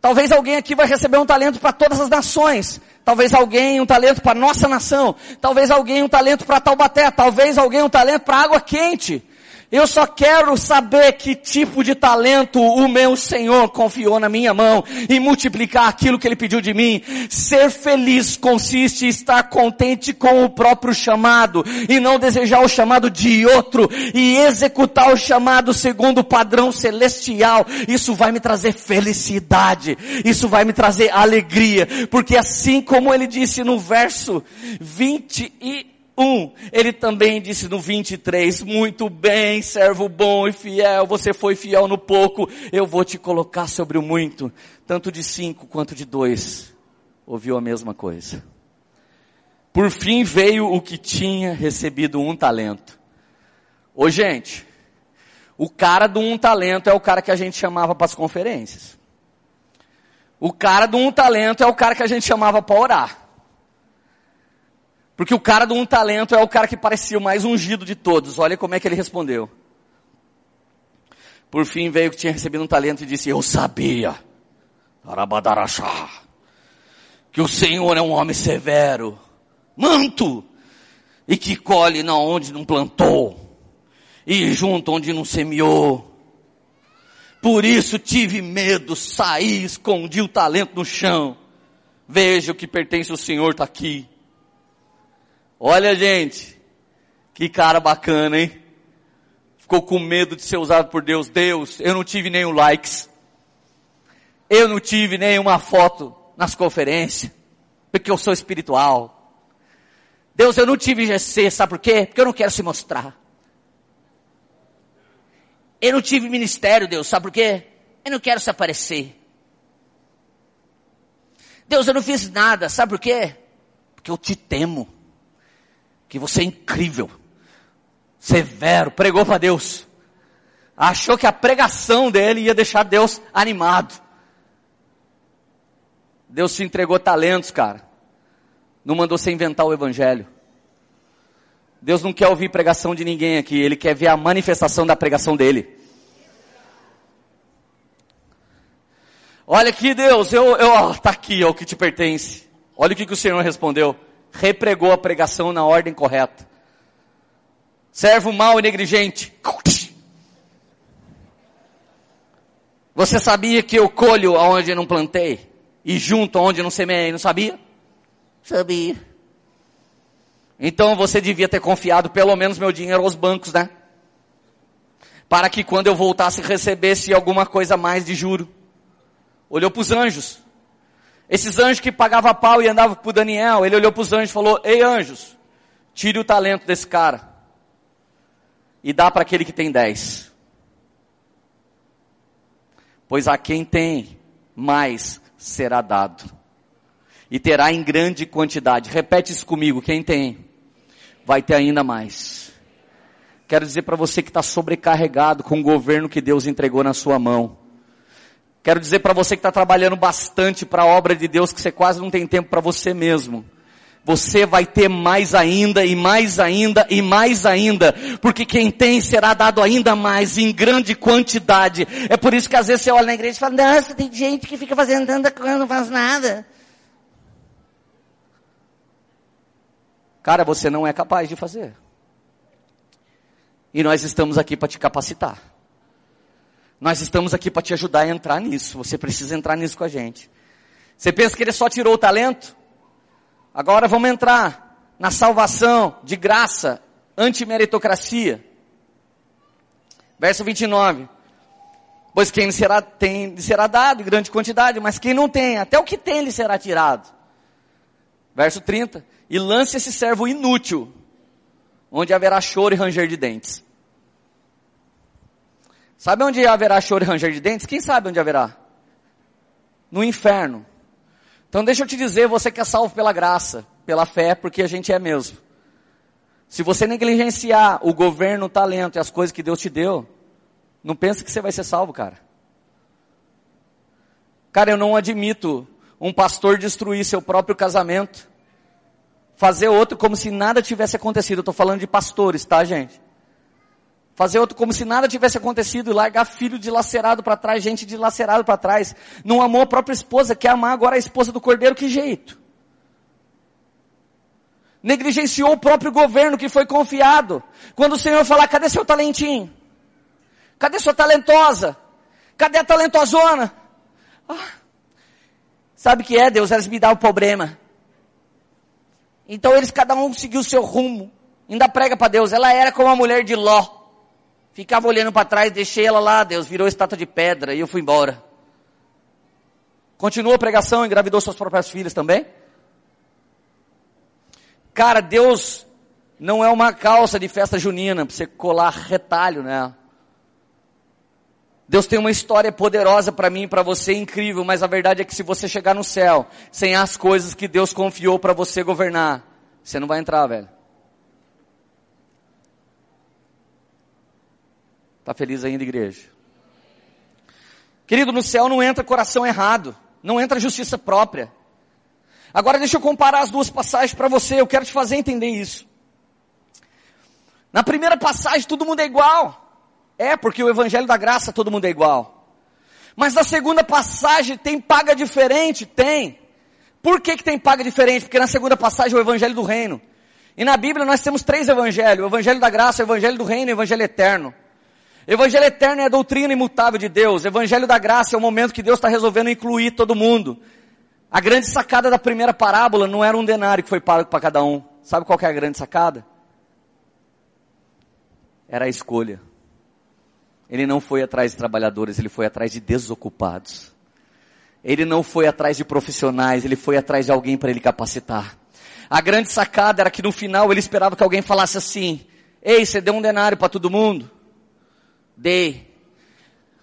Talvez alguém aqui vai receber um talento para todas as nações. Talvez alguém um talento para nossa nação. Talvez alguém um talento para Taubaté. Talvez alguém um talento para água quente. Eu só quero saber que tipo de talento o meu Senhor confiou na minha mão e multiplicar aquilo que Ele pediu de mim. Ser feliz consiste em estar contente com o próprio chamado e não desejar o chamado de outro e executar o chamado segundo o padrão celestial. Isso vai me trazer felicidade. Isso vai me trazer alegria. Porque assim como Ele disse no verso 20 e 1, ele também disse no 23, muito bem, servo bom e fiel, você foi fiel no pouco, eu vou te colocar sobre o muito, tanto de cinco quanto de dois. Ouviu a mesma coisa. Por fim veio o que tinha recebido um talento. Ô gente, o cara do um talento é o cara que a gente chamava para as conferências. O cara do um talento é o cara que a gente chamava para orar. Porque o cara do um talento é o cara que parecia o mais ungido de todos. Olha como é que ele respondeu. Por fim veio que tinha recebido um talento e disse, eu sabia, que o Senhor é um homem severo, manto, e que colhe na onde não plantou, e junto onde não semeou. Por isso tive medo, saí, escondi o talento no chão. Veja o que pertence ao Senhor está aqui. Olha, gente, que cara bacana, hein? Ficou com medo de ser usado por Deus. Deus, eu não tive nenhum likes. Eu não tive nenhuma foto nas conferências, porque eu sou espiritual. Deus, eu não tive GC, sabe por quê? Porque eu não quero se mostrar. Eu não tive ministério, Deus, sabe por quê? Eu não quero se aparecer. Deus, eu não fiz nada, sabe por quê? Porque eu te temo. Que você é incrível. Severo, pregou para Deus. Achou que a pregação dele ia deixar Deus animado. Deus te entregou talentos, cara. Não mandou você inventar o evangelho. Deus não quer ouvir pregação de ninguém aqui, Ele quer ver a manifestação da pregação dele. Olha aqui, Deus, eu, eu, ó, tá aqui, ó, o que te pertence. Olha o que, que o Senhor respondeu. Repregou a pregação na ordem correta. Servo mau e negligente. Você sabia que eu colho aonde não plantei? E junto aonde não semeei, não sabia? Sabia. Então você devia ter confiado pelo menos meu dinheiro aos bancos, né? Para que quando eu voltasse recebesse alguma coisa mais de juro. Olhou para os anjos. Esses anjos que pagavam pau e andavam para Daniel, ele olhou para os anjos e falou, ei anjos, tire o talento desse cara. E dá para aquele que tem dez. Pois a quem tem mais será dado e terá em grande quantidade. Repete isso comigo, quem tem, vai ter ainda mais. Quero dizer para você que está sobrecarregado com o governo que Deus entregou na sua mão. Quero dizer para você que está trabalhando bastante para a obra de Deus, que você quase não tem tempo para você mesmo. Você vai ter mais ainda e mais ainda e mais ainda, porque quem tem será dado ainda mais em grande quantidade. É por isso que às vezes você olha na igreja e fala, nossa, tem gente que fica fazendo tanta coisa, não faz nada. Cara, você não é capaz de fazer. E nós estamos aqui para te capacitar. Nós estamos aqui para te ajudar a entrar nisso. Você precisa entrar nisso com a gente. Você pensa que ele só tirou o talento? Agora vamos entrar na salvação de graça, anti-meritocracia. Verso 29. Pois quem será, tem, lhe será dado em grande quantidade, mas quem não tem, até o que tem lhe será tirado. Verso 30 e lance esse servo inútil, onde haverá choro e ranger de dentes. Sabe onde haverá choro e ranger de dentes? Quem sabe onde haverá? No inferno. Então deixa eu te dizer, você que é salvo pela graça, pela fé, porque a gente é mesmo. Se você negligenciar o governo, o talento e as coisas que Deus te deu, não pense que você vai ser salvo, cara. Cara, eu não admito um pastor destruir seu próprio casamento Fazer outro como se nada tivesse acontecido. Eu estou falando de pastores, tá, gente? Fazer outro como se nada tivesse acontecido e largar filho dilacerado para trás, gente dilacerado para trás. Não amou a própria esposa, quer amar agora a esposa do cordeiro, que jeito? Negligenciou o próprio governo que foi confiado. Quando o Senhor falar, cadê seu talentinho? Cadê sua talentosa? Cadê a talentosona? Ah, sabe o que é, Deus? Eles me dão o problema. Então eles cada um seguiu o seu rumo. Ainda prega para Deus. Ela era como a mulher de Ló. Ficava olhando para trás, deixei ela lá, Deus virou estátua de pedra e eu fui embora. Continuou a pregação, engravidou suas próprias filhas também. Cara, Deus não é uma calça de festa junina para você colar retalho nela. Deus tem uma história poderosa para mim e para você, incrível, mas a verdade é que se você chegar no céu sem as coisas que Deus confiou para você governar, você não vai entrar, velho. Tá feliz ainda, igreja? Querido, no céu não entra coração errado, não entra justiça própria. Agora deixa eu comparar as duas passagens para você, eu quero te fazer entender isso. Na primeira passagem todo mundo é igual. É, porque o evangelho da graça todo mundo é igual. Mas na segunda passagem tem paga diferente? Tem. Por que, que tem paga diferente? Porque na segunda passagem é o evangelho do reino. E na Bíblia nós temos três evangelhos. O evangelho da graça, o evangelho do reino e o evangelho eterno. Evangelho eterno é a doutrina imutável de Deus. Evangelho da graça é o momento que Deus está resolvendo incluir todo mundo. A grande sacada da primeira parábola não era um denário que foi pago para cada um. Sabe qual é a grande sacada? Era a escolha. Ele não foi atrás de trabalhadores, ele foi atrás de desocupados. Ele não foi atrás de profissionais, ele foi atrás de alguém para ele capacitar. A grande sacada era que no final ele esperava que alguém falasse assim, ei, você deu um denário para todo mundo? Dei.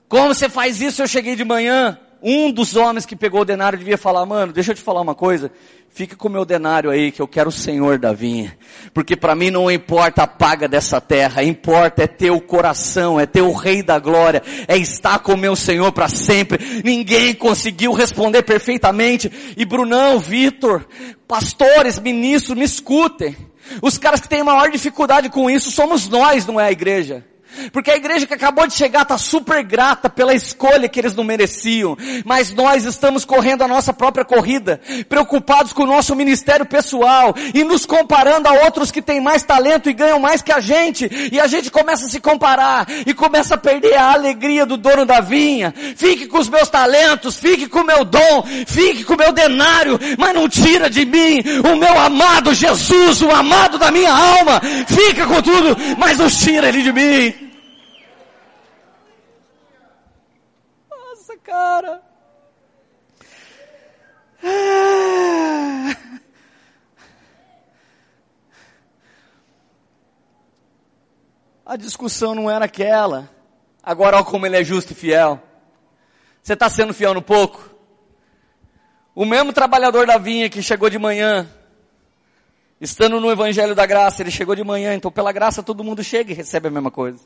Como você faz isso? Eu cheguei de manhã, um dos homens que pegou o denário devia falar, mano, deixa eu te falar uma coisa, fica com o meu denário aí, que eu quero o Senhor da vinha. Porque para mim não importa a paga dessa terra, importa é ter o coração, é ter o Rei da Glória, é estar com o meu Senhor para sempre. Ninguém conseguiu responder perfeitamente. E Brunão, Vitor, pastores, ministros, me escutem. Os caras que têm maior dificuldade com isso somos nós, não é a igreja. Porque a igreja que acabou de chegar está super grata pela escolha que eles não mereciam. Mas nós estamos correndo a nossa própria corrida, preocupados com o nosso ministério pessoal e nos comparando a outros que têm mais talento e ganham mais que a gente. E a gente começa a se comparar e começa a perder a alegria do dono da vinha. Fique com os meus talentos, fique com o meu dom, fique com o meu denário, mas não tira de mim o meu amado Jesus, o amado da minha alma. Fica com tudo, mas não tira ele de mim. Cara. A discussão não era aquela. Agora olha como ele é justo e fiel. Você está sendo fiel no pouco? O mesmo trabalhador da vinha que chegou de manhã, estando no Evangelho da Graça, ele chegou de manhã, então pela graça todo mundo chega e recebe a mesma coisa.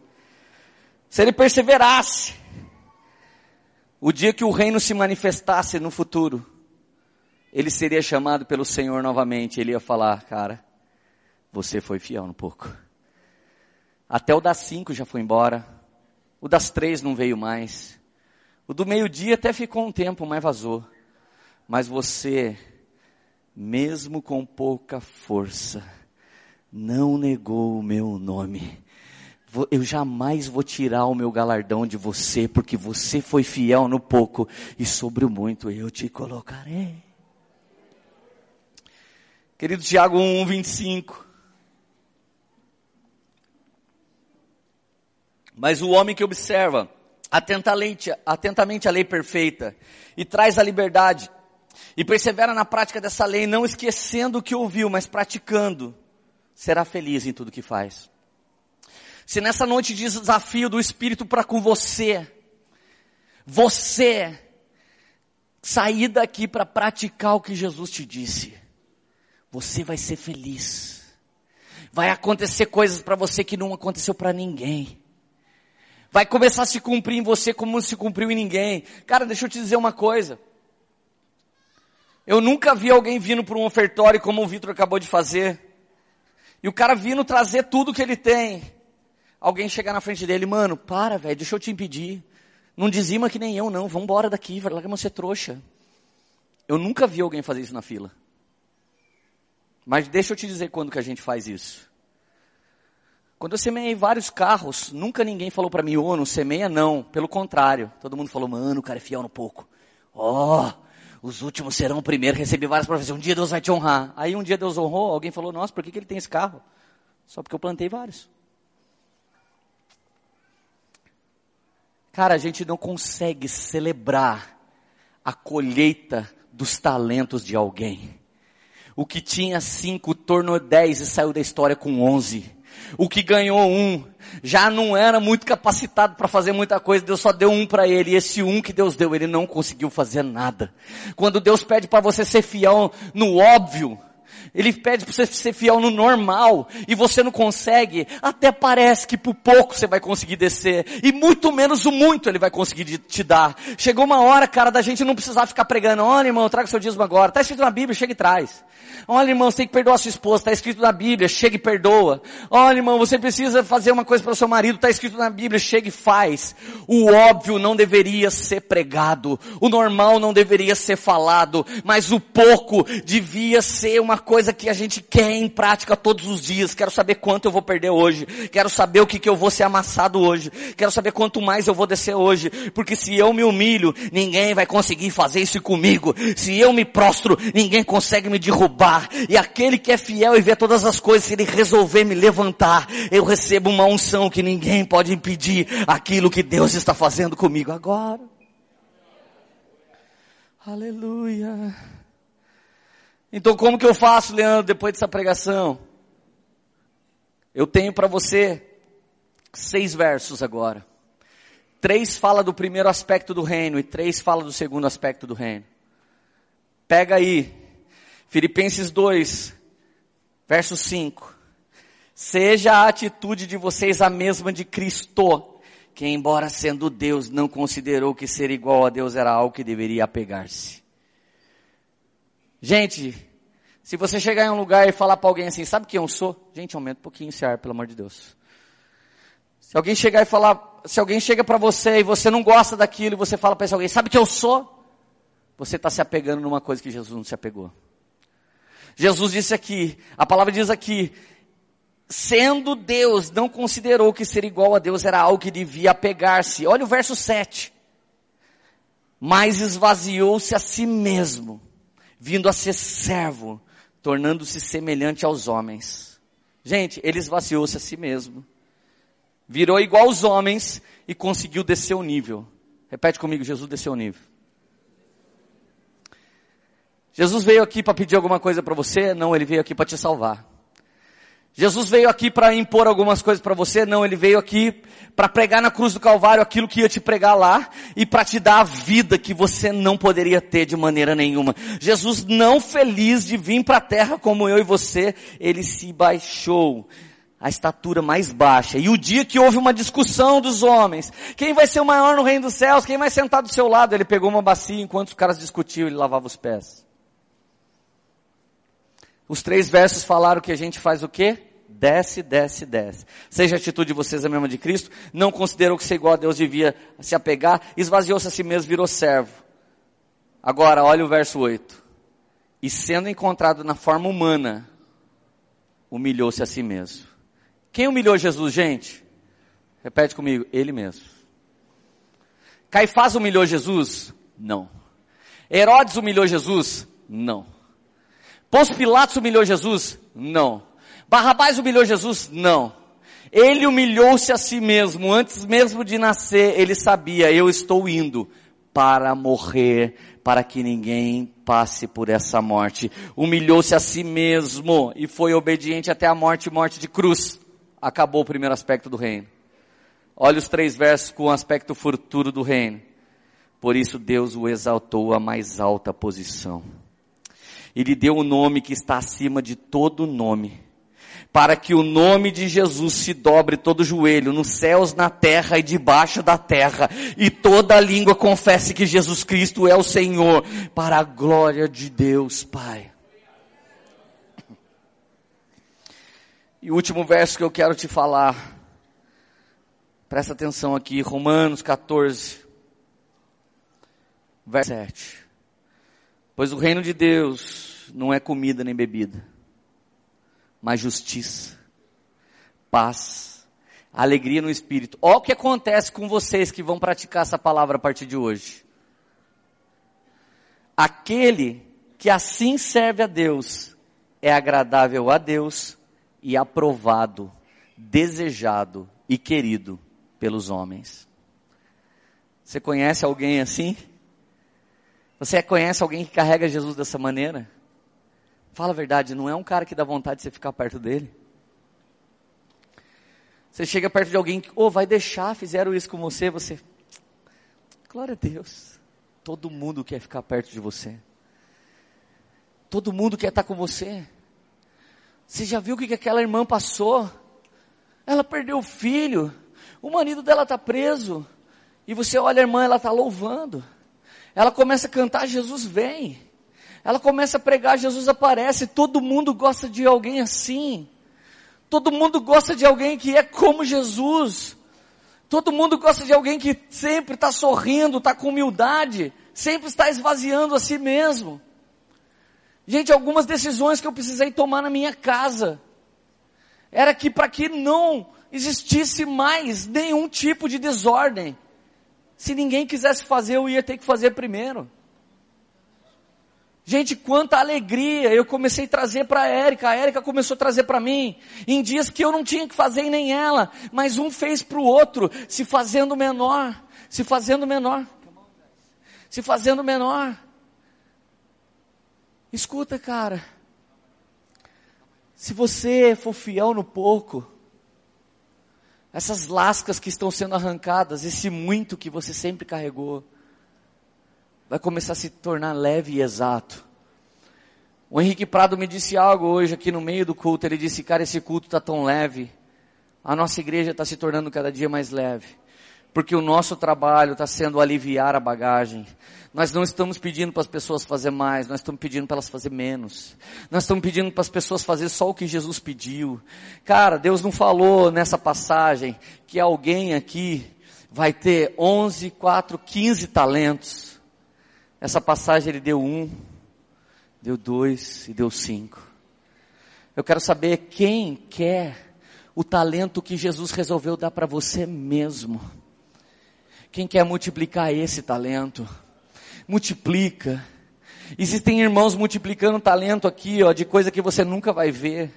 Se ele perseverasse, o dia que o reino se manifestasse no futuro, ele seria chamado pelo Senhor novamente. Ele ia falar, cara, você foi fiel no pouco. Até o das cinco já foi embora. O das três não veio mais. O do meio-dia até ficou um tempo, mas vazou. Mas você, mesmo com pouca força, não negou o meu nome eu jamais vou tirar o meu galardão de você, porque você foi fiel no pouco e sobre o muito eu te colocarei. Querido Tiago 1, 25. Mas o homem que observa atentamente, atentamente a lei perfeita e traz a liberdade e persevera na prática dessa lei, não esquecendo o que ouviu, mas praticando, será feliz em tudo que faz. Se nessa noite diz desafio do Espírito para com você, você sair daqui para praticar o que Jesus te disse, você vai ser feliz. Vai acontecer coisas para você que não aconteceu para ninguém. Vai começar a se cumprir em você como não se cumpriu em ninguém. Cara, deixa eu te dizer uma coisa. Eu nunca vi alguém vindo para um ofertório como o Vitor acabou de fazer. E o cara vindo trazer tudo que ele tem alguém chegar na frente dele, mano, para, velho, deixa eu te impedir. Não dizima que nem eu, não. Vamos embora daqui, vai lá que você trouxa. Eu nunca vi alguém fazer isso na fila. Mas deixa eu te dizer quando que a gente faz isso. Quando eu semeei vários carros, nunca ninguém falou para mim, ô, oh, não semeia não. Pelo contrário, todo mundo falou, mano, o cara é fiel no pouco. Ó, oh, os últimos serão o primeiro. Recebi várias profecias, um dia Deus vai te honrar. Aí um dia Deus honrou, alguém falou, nossa, por que, que ele tem esse carro? Só porque eu plantei vários. Cara, a gente não consegue celebrar a colheita dos talentos de alguém. O que tinha cinco tornou dez e saiu da história com onze. O que ganhou um já não era muito capacitado para fazer muita coisa, Deus só deu um para ele, e esse um que Deus deu, ele não conseguiu fazer nada. Quando Deus pede para você ser fiel no óbvio, ele pede para você ser fiel no normal e você não consegue. Até parece que por pouco você vai conseguir descer e muito menos o muito ele vai conseguir te dar. Chegou uma hora, cara, da gente não precisar ficar pregando. Olha, irmão, traga seu dízimo agora. Está escrito na Bíblia, chega e traz. Olha, irmão, você tem que perdoar sua esposa. Está escrito na Bíblia, chega e perdoa. Olha, irmão, você precisa fazer uma coisa para o seu marido. Está escrito na Bíblia, chega e faz. O óbvio não deveria ser pregado. O normal não deveria ser falado. Mas o pouco devia ser uma coisa coisa que a gente quer em prática todos os dias. Quero saber quanto eu vou perder hoje. Quero saber o que, que eu vou ser amassado hoje. Quero saber quanto mais eu vou descer hoje. Porque se eu me humilho, ninguém vai conseguir fazer isso comigo. Se eu me prostro, ninguém consegue me derrubar. E aquele que é fiel e vê todas as coisas, se ele resolver me levantar, eu recebo uma unção que ninguém pode impedir aquilo que Deus está fazendo comigo agora. Aleluia. Então como que eu faço, Leandro, depois dessa pregação? Eu tenho para você seis versos agora. Três fala do primeiro aspecto do reino e três fala do segundo aspecto do reino. Pega aí, Filipenses 2, verso 5. Seja a atitude de vocês a mesma de Cristo, que embora sendo Deus, não considerou que ser igual a Deus era algo que deveria apegar-se. Gente, se você chegar em um lugar e falar para alguém assim, sabe quem eu sou? Gente, aumenta um pouquinho esse ar, pelo amor de Deus. Se alguém chegar e falar, se alguém chega para você e você não gosta daquilo e você fala para esse alguém, sabe que eu sou? Você está se apegando numa coisa que Jesus não se apegou. Jesus disse aqui, a palavra diz aqui, sendo Deus, não considerou que ser igual a Deus era algo que devia apegar-se. Olha o verso 7. Mas esvaziou-se a si mesmo, vindo a ser servo, tornando-se semelhante aos homens. Gente, ele esvaziou-se a si mesmo virou igual aos homens e conseguiu descer o nível. Repete comigo, Jesus desceu o nível. Jesus veio aqui para pedir alguma coisa para você? Não, ele veio aqui para te salvar. Jesus veio aqui para impor algumas coisas para você? Não, ele veio aqui para pregar na cruz do Calvário aquilo que ia te pregar lá e para te dar a vida que você não poderia ter de maneira nenhuma. Jesus não feliz de vir para a terra como eu e você, ele se baixou a estatura mais baixa. E o dia que houve uma discussão dos homens, quem vai ser o maior no reino dos céus, quem vai sentar do seu lado, ele pegou uma bacia enquanto os caras discutiam, ele lavava os pés. Os três versos falaram que a gente faz o quê? Desce, desce, desce. Seja a atitude de vocês a mesma de Cristo, não considerou que ser igual a Deus devia se apegar, esvaziou-se a si mesmo, virou servo. Agora, olha o verso 8. E sendo encontrado na forma humana, humilhou-se a si mesmo quem humilhou Jesus, gente? Repete comigo, ele mesmo. Caifás humilhou Jesus? Não. Herodes humilhou Jesus? Não. Pôncio Pilatos humilhou Jesus? Não. Barrabás humilhou Jesus? Não. Ele humilhou-se a si mesmo, antes mesmo de nascer, ele sabia, eu estou indo para morrer, para que ninguém passe por essa morte. Humilhou-se a si mesmo e foi obediente até a morte, morte de cruz acabou o primeiro aspecto do reino. Olha os três versos com o aspecto futuro do reino. Por isso Deus o exaltou à mais alta posição. E lhe deu o um nome que está acima de todo nome. Para que o nome de Jesus se dobre todo joelho, nos céus, na terra e debaixo da terra, e toda língua confesse que Jesus Cristo é o Senhor, para a glória de Deus Pai. E o último verso que eu quero te falar, presta atenção aqui, Romanos 14, verso 7. Pois o reino de Deus não é comida nem bebida, mas justiça, paz, alegria no espírito. Olha o que acontece com vocês que vão praticar essa palavra a partir de hoje. Aquele que assim serve a Deus é agradável a Deus e aprovado, desejado e querido pelos homens. Você conhece alguém assim? Você conhece alguém que carrega Jesus dessa maneira? Fala a verdade, não é um cara que dá vontade de você ficar perto dele. Você chega perto de alguém que, oh, vai deixar, fizeram isso com você, você, glória a Deus. Todo mundo quer ficar perto de você. Todo mundo quer estar com você. Você já viu o que aquela irmã passou? Ela perdeu o filho, o marido dela está preso, e você olha a irmã, ela está louvando. Ela começa a cantar, Jesus vem. Ela começa a pregar, Jesus aparece. Todo mundo gosta de alguém assim. Todo mundo gosta de alguém que é como Jesus. Todo mundo gosta de alguém que sempre está sorrindo, está com humildade, sempre está esvaziando a si mesmo. Gente, algumas decisões que eu precisei tomar na minha casa era que para que não existisse mais nenhum tipo de desordem. Se ninguém quisesse fazer, eu ia ter que fazer primeiro. Gente, quanta alegria eu comecei a trazer para a Érica, a Érica começou a trazer para mim, em dias que eu não tinha que fazer e nem ela, mas um fez para o outro, se fazendo menor, se fazendo menor, se fazendo menor. Escuta, cara. Se você for fiel no pouco, essas lascas que estão sendo arrancadas, esse muito que você sempre carregou, vai começar a se tornar leve e exato. O Henrique Prado me disse algo hoje aqui no meio do culto. Ele disse, cara, esse culto está tão leve. A nossa igreja está se tornando cada dia mais leve. Porque o nosso trabalho está sendo aliviar a bagagem. Nós não estamos pedindo para as pessoas fazer mais, nós estamos pedindo para elas fazer menos. Nós estamos pedindo para as pessoas fazer só o que Jesus pediu. Cara, Deus não falou nessa passagem que alguém aqui vai ter 11, 4, 15 talentos. Essa passagem ele deu um deu dois e deu cinco. Eu quero saber quem quer o talento que Jesus resolveu dar para você mesmo. Quem quer multiplicar esse talento? Multiplica. Existem irmãos multiplicando talento aqui, ó, de coisa que você nunca vai ver.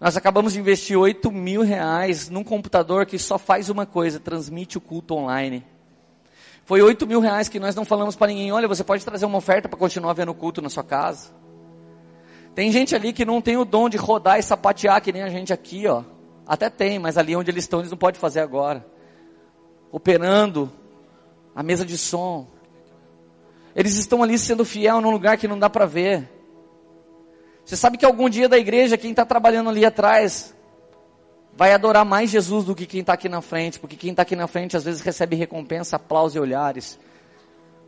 Nós acabamos de investir oito mil reais num computador que só faz uma coisa, transmite o culto online. Foi oito mil reais que nós não falamos para ninguém. Olha, você pode trazer uma oferta para continuar vendo o culto na sua casa. Tem gente ali que não tem o dom de rodar e sapatear que nem a gente aqui, ó. Até tem, mas ali onde eles estão eles não podem fazer agora. Operando a mesa de som. Eles estão ali sendo fiel num lugar que não dá para ver. Você sabe que algum dia da igreja, quem está trabalhando ali atrás, vai adorar mais Jesus do que quem está aqui na frente, porque quem está aqui na frente às vezes recebe recompensa, aplausos e olhares.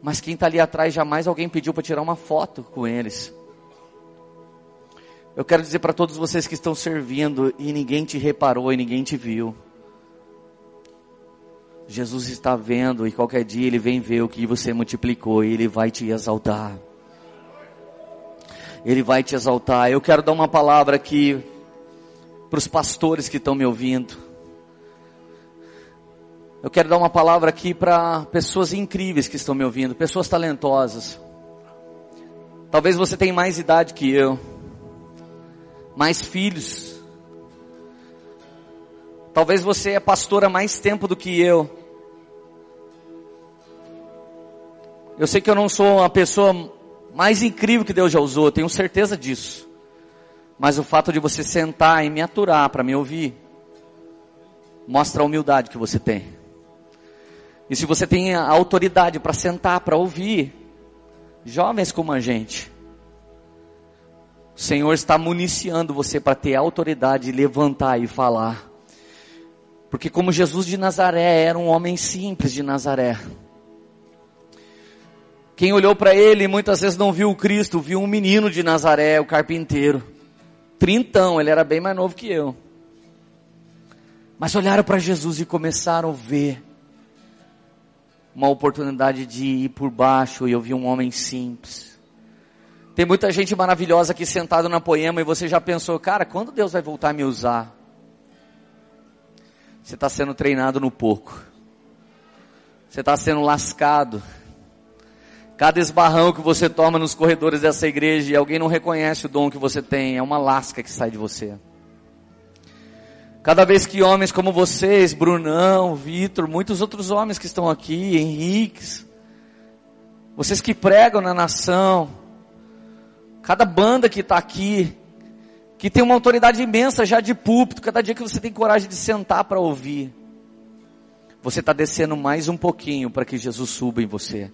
Mas quem está ali atrás jamais alguém pediu para tirar uma foto com eles. Eu quero dizer para todos vocês que estão servindo e ninguém te reparou e ninguém te viu. Jesus está vendo e qualquer dia ele vem ver o que você multiplicou e ele vai te exaltar. Ele vai te exaltar. Eu quero dar uma palavra aqui para os pastores que estão me ouvindo. Eu quero dar uma palavra aqui para pessoas incríveis que estão me ouvindo, pessoas talentosas. Talvez você tenha mais idade que eu, mais filhos. Talvez você é pastor há mais tempo do que eu. Eu sei que eu não sou a pessoa mais incrível que Deus já usou, tenho certeza disso. Mas o fato de você sentar e me aturar para me ouvir, mostra a humildade que você tem. E se você tem a autoridade para sentar, para ouvir, jovens como a gente, o Senhor está municiando você para ter autoridade de levantar e falar. Porque como Jesus de Nazaré era um homem simples de Nazaré. Quem olhou para ele muitas vezes não viu o Cristo, viu um menino de Nazaré, o carpinteiro trintão, ele era bem mais novo que eu. Mas olharam para Jesus e começaram a ver uma oportunidade de ir por baixo e eu vi um homem simples. Tem muita gente maravilhosa aqui sentado na poema e você já pensou, cara, quando Deus vai voltar a me usar? Você está sendo treinado no pouco. Você está sendo lascado. Cada esbarrão que você toma nos corredores dessa igreja e alguém não reconhece o dom que você tem, é uma lasca que sai de você. Cada vez que homens como vocês, Brunão, Vitor, muitos outros homens que estão aqui, Henriques, vocês que pregam na nação, cada banda que está aqui, que tem uma autoridade imensa já de púlpito, cada dia que você tem coragem de sentar para ouvir, você está descendo mais um pouquinho para que Jesus suba em você.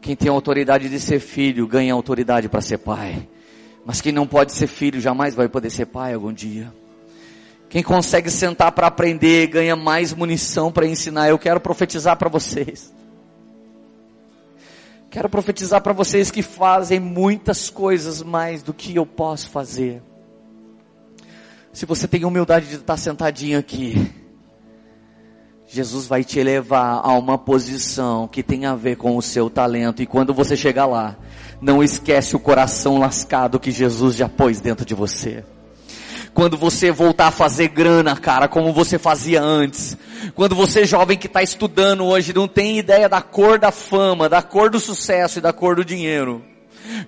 Quem tem autoridade de ser filho ganha autoridade para ser pai. Mas quem não pode ser filho jamais vai poder ser pai algum dia. Quem consegue sentar para aprender ganha mais munição para ensinar. Eu quero profetizar para vocês. Quero profetizar para vocês que fazem muitas coisas mais do que eu posso fazer. Se você tem humildade de estar sentadinho aqui, Jesus vai te elevar a uma posição que tem a ver com o seu talento. E quando você chegar lá, não esquece o coração lascado que Jesus já pôs dentro de você. Quando você voltar a fazer grana, cara, como você fazia antes. Quando você jovem que está estudando hoje não tem ideia da cor da fama, da cor do sucesso e da cor do dinheiro.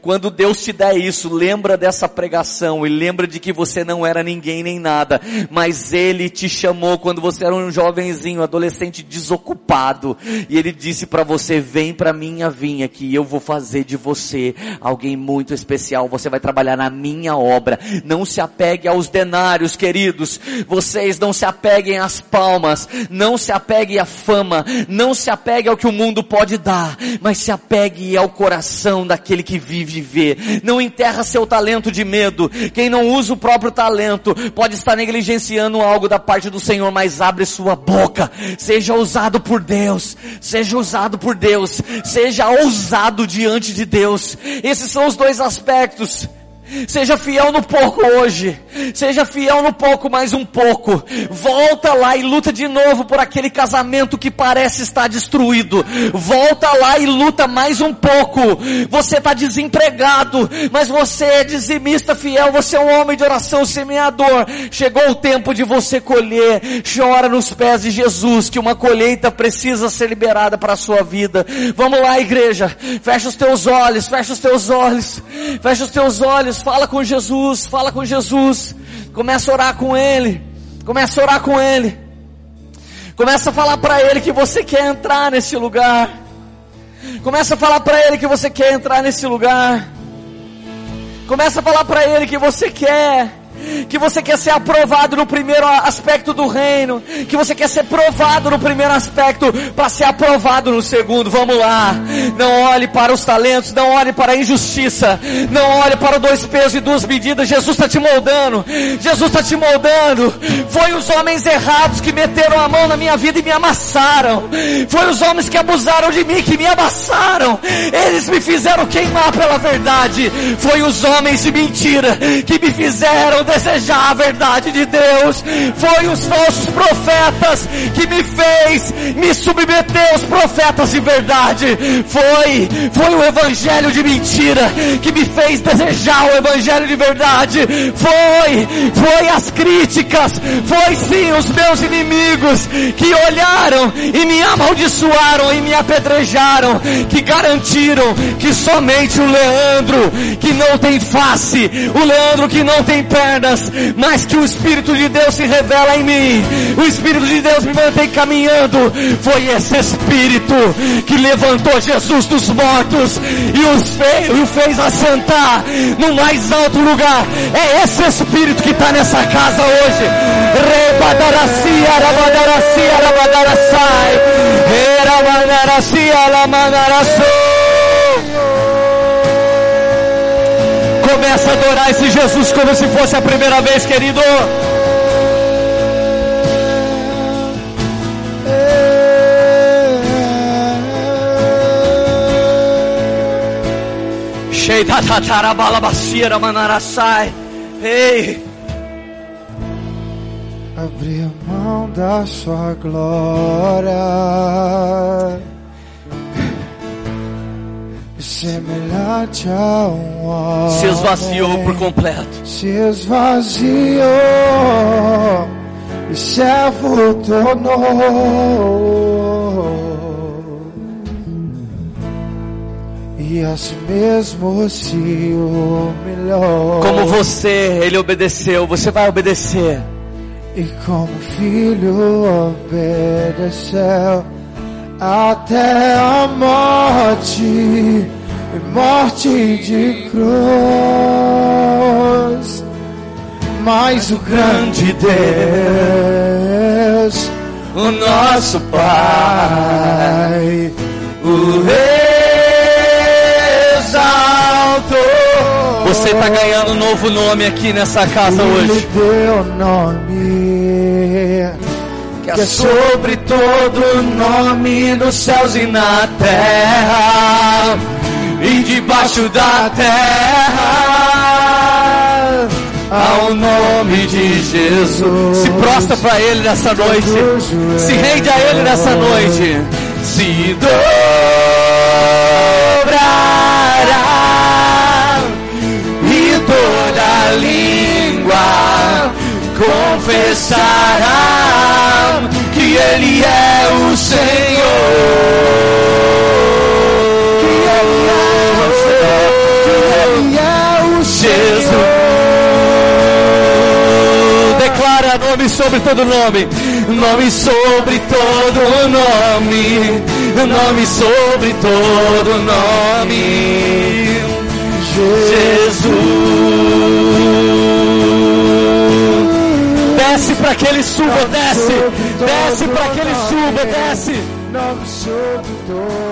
Quando Deus te der isso, lembra dessa pregação e lembra de que você não era ninguém nem nada, mas Ele te chamou quando você era um jovenzinho, adolescente desocupado, e Ele disse para você, vem para minha vinha que eu vou fazer de você alguém muito especial, você vai trabalhar na minha obra. Não se apegue aos denários, queridos, vocês não se apeguem às palmas, não se apegue à fama, não se apegue ao que o mundo pode dar, mas se apegue ao coração daquele que vive vê. Não enterra seu talento de medo. Quem não usa o próprio talento pode estar negligenciando algo da parte do Senhor, mas abre sua boca. Seja usado por Deus. Seja usado por Deus. Seja ousado diante de Deus. Esses são os dois aspectos. Seja fiel no pouco hoje. Seja fiel no pouco mais um pouco. Volta lá e luta de novo por aquele casamento que parece estar destruído. Volta lá e luta mais um pouco. Você está desempregado, mas você é dizimista fiel. Você é um homem de oração semeador. Chegou o tempo de você colher. Chora nos pés de Jesus que uma colheita precisa ser liberada para a sua vida. Vamos lá, igreja. Fecha os teus olhos. Fecha os teus olhos. Fecha os teus olhos fala com Jesus, fala com Jesus. Começa a orar com Ele. Começa a orar com Ele. Começa a falar para Ele que você quer entrar nesse lugar. Começa a falar para Ele que você quer entrar nesse lugar. Começa a falar para Ele que você quer que você quer ser aprovado no primeiro aspecto do reino, que você quer ser provado no primeiro aspecto para ser aprovado no segundo. Vamos lá. Não olhe para os talentos, não olhe para a injustiça, não olhe para dois pesos e duas medidas. Jesus está te moldando. Jesus está te moldando. Foi os homens errados que meteram a mão na minha vida e me amassaram. Foi os homens que abusaram de mim que me amassaram. Eles me fizeram queimar pela verdade. Foi os homens de mentira que me fizeram desejar a verdade de Deus. Foi os falsos profetas que me fez me submeter aos profetas de verdade. Foi, foi o evangelho de mentira que me fez desejar o evangelho de verdade. Foi, foi as críticas, foi sim os meus inimigos que olharam e me amaldiçoaram e me apedrejaram, que garantiram que somente o Leandro que não tem face, o Leandro que não tem perna, mas que o Espírito de Deus se revela em mim. O Espírito de Deus me mantém caminhando. Foi esse Espírito que levantou Jesus dos mortos e, fez, o fez assentar no mais alto lugar. É esse Espírito que está nessa casa hoje. Rebadaracia, rabadaracia, rabadarasai. Erabadaracia, lamanaraçou. Começa a adorar esse Jesus como se fosse a primeira vez, querido. Ei! Abrir mão da sua glória semelhante a um homem. Se esvaziou por completo. Se esvaziou e servo tornou. E assim mesmo se humilhou. Como você, ele obedeceu, você vai obedecer. E como filho obedeceu até a morte e morte de cruz. Mas o grande Deus, o nosso Pai, o exaltou. Você está ganhando um novo nome aqui nessa casa Ele hoje. deu nome Que é sobre todo nome nos céus e na terra e debaixo da terra ao nome de Jesus. Se prostra para Ele nessa noite. Se rende a Ele nessa noite. Se dobrará e toda língua confessará que Ele é o Senhor. Que Ele é é o Jesus? Declara nome sobre todo nome, nome sobre todo nome, nome sobre todo nome. Jesus. Desce para que ele suba, desce, desce para que ele suba, desce. Nome sobre todo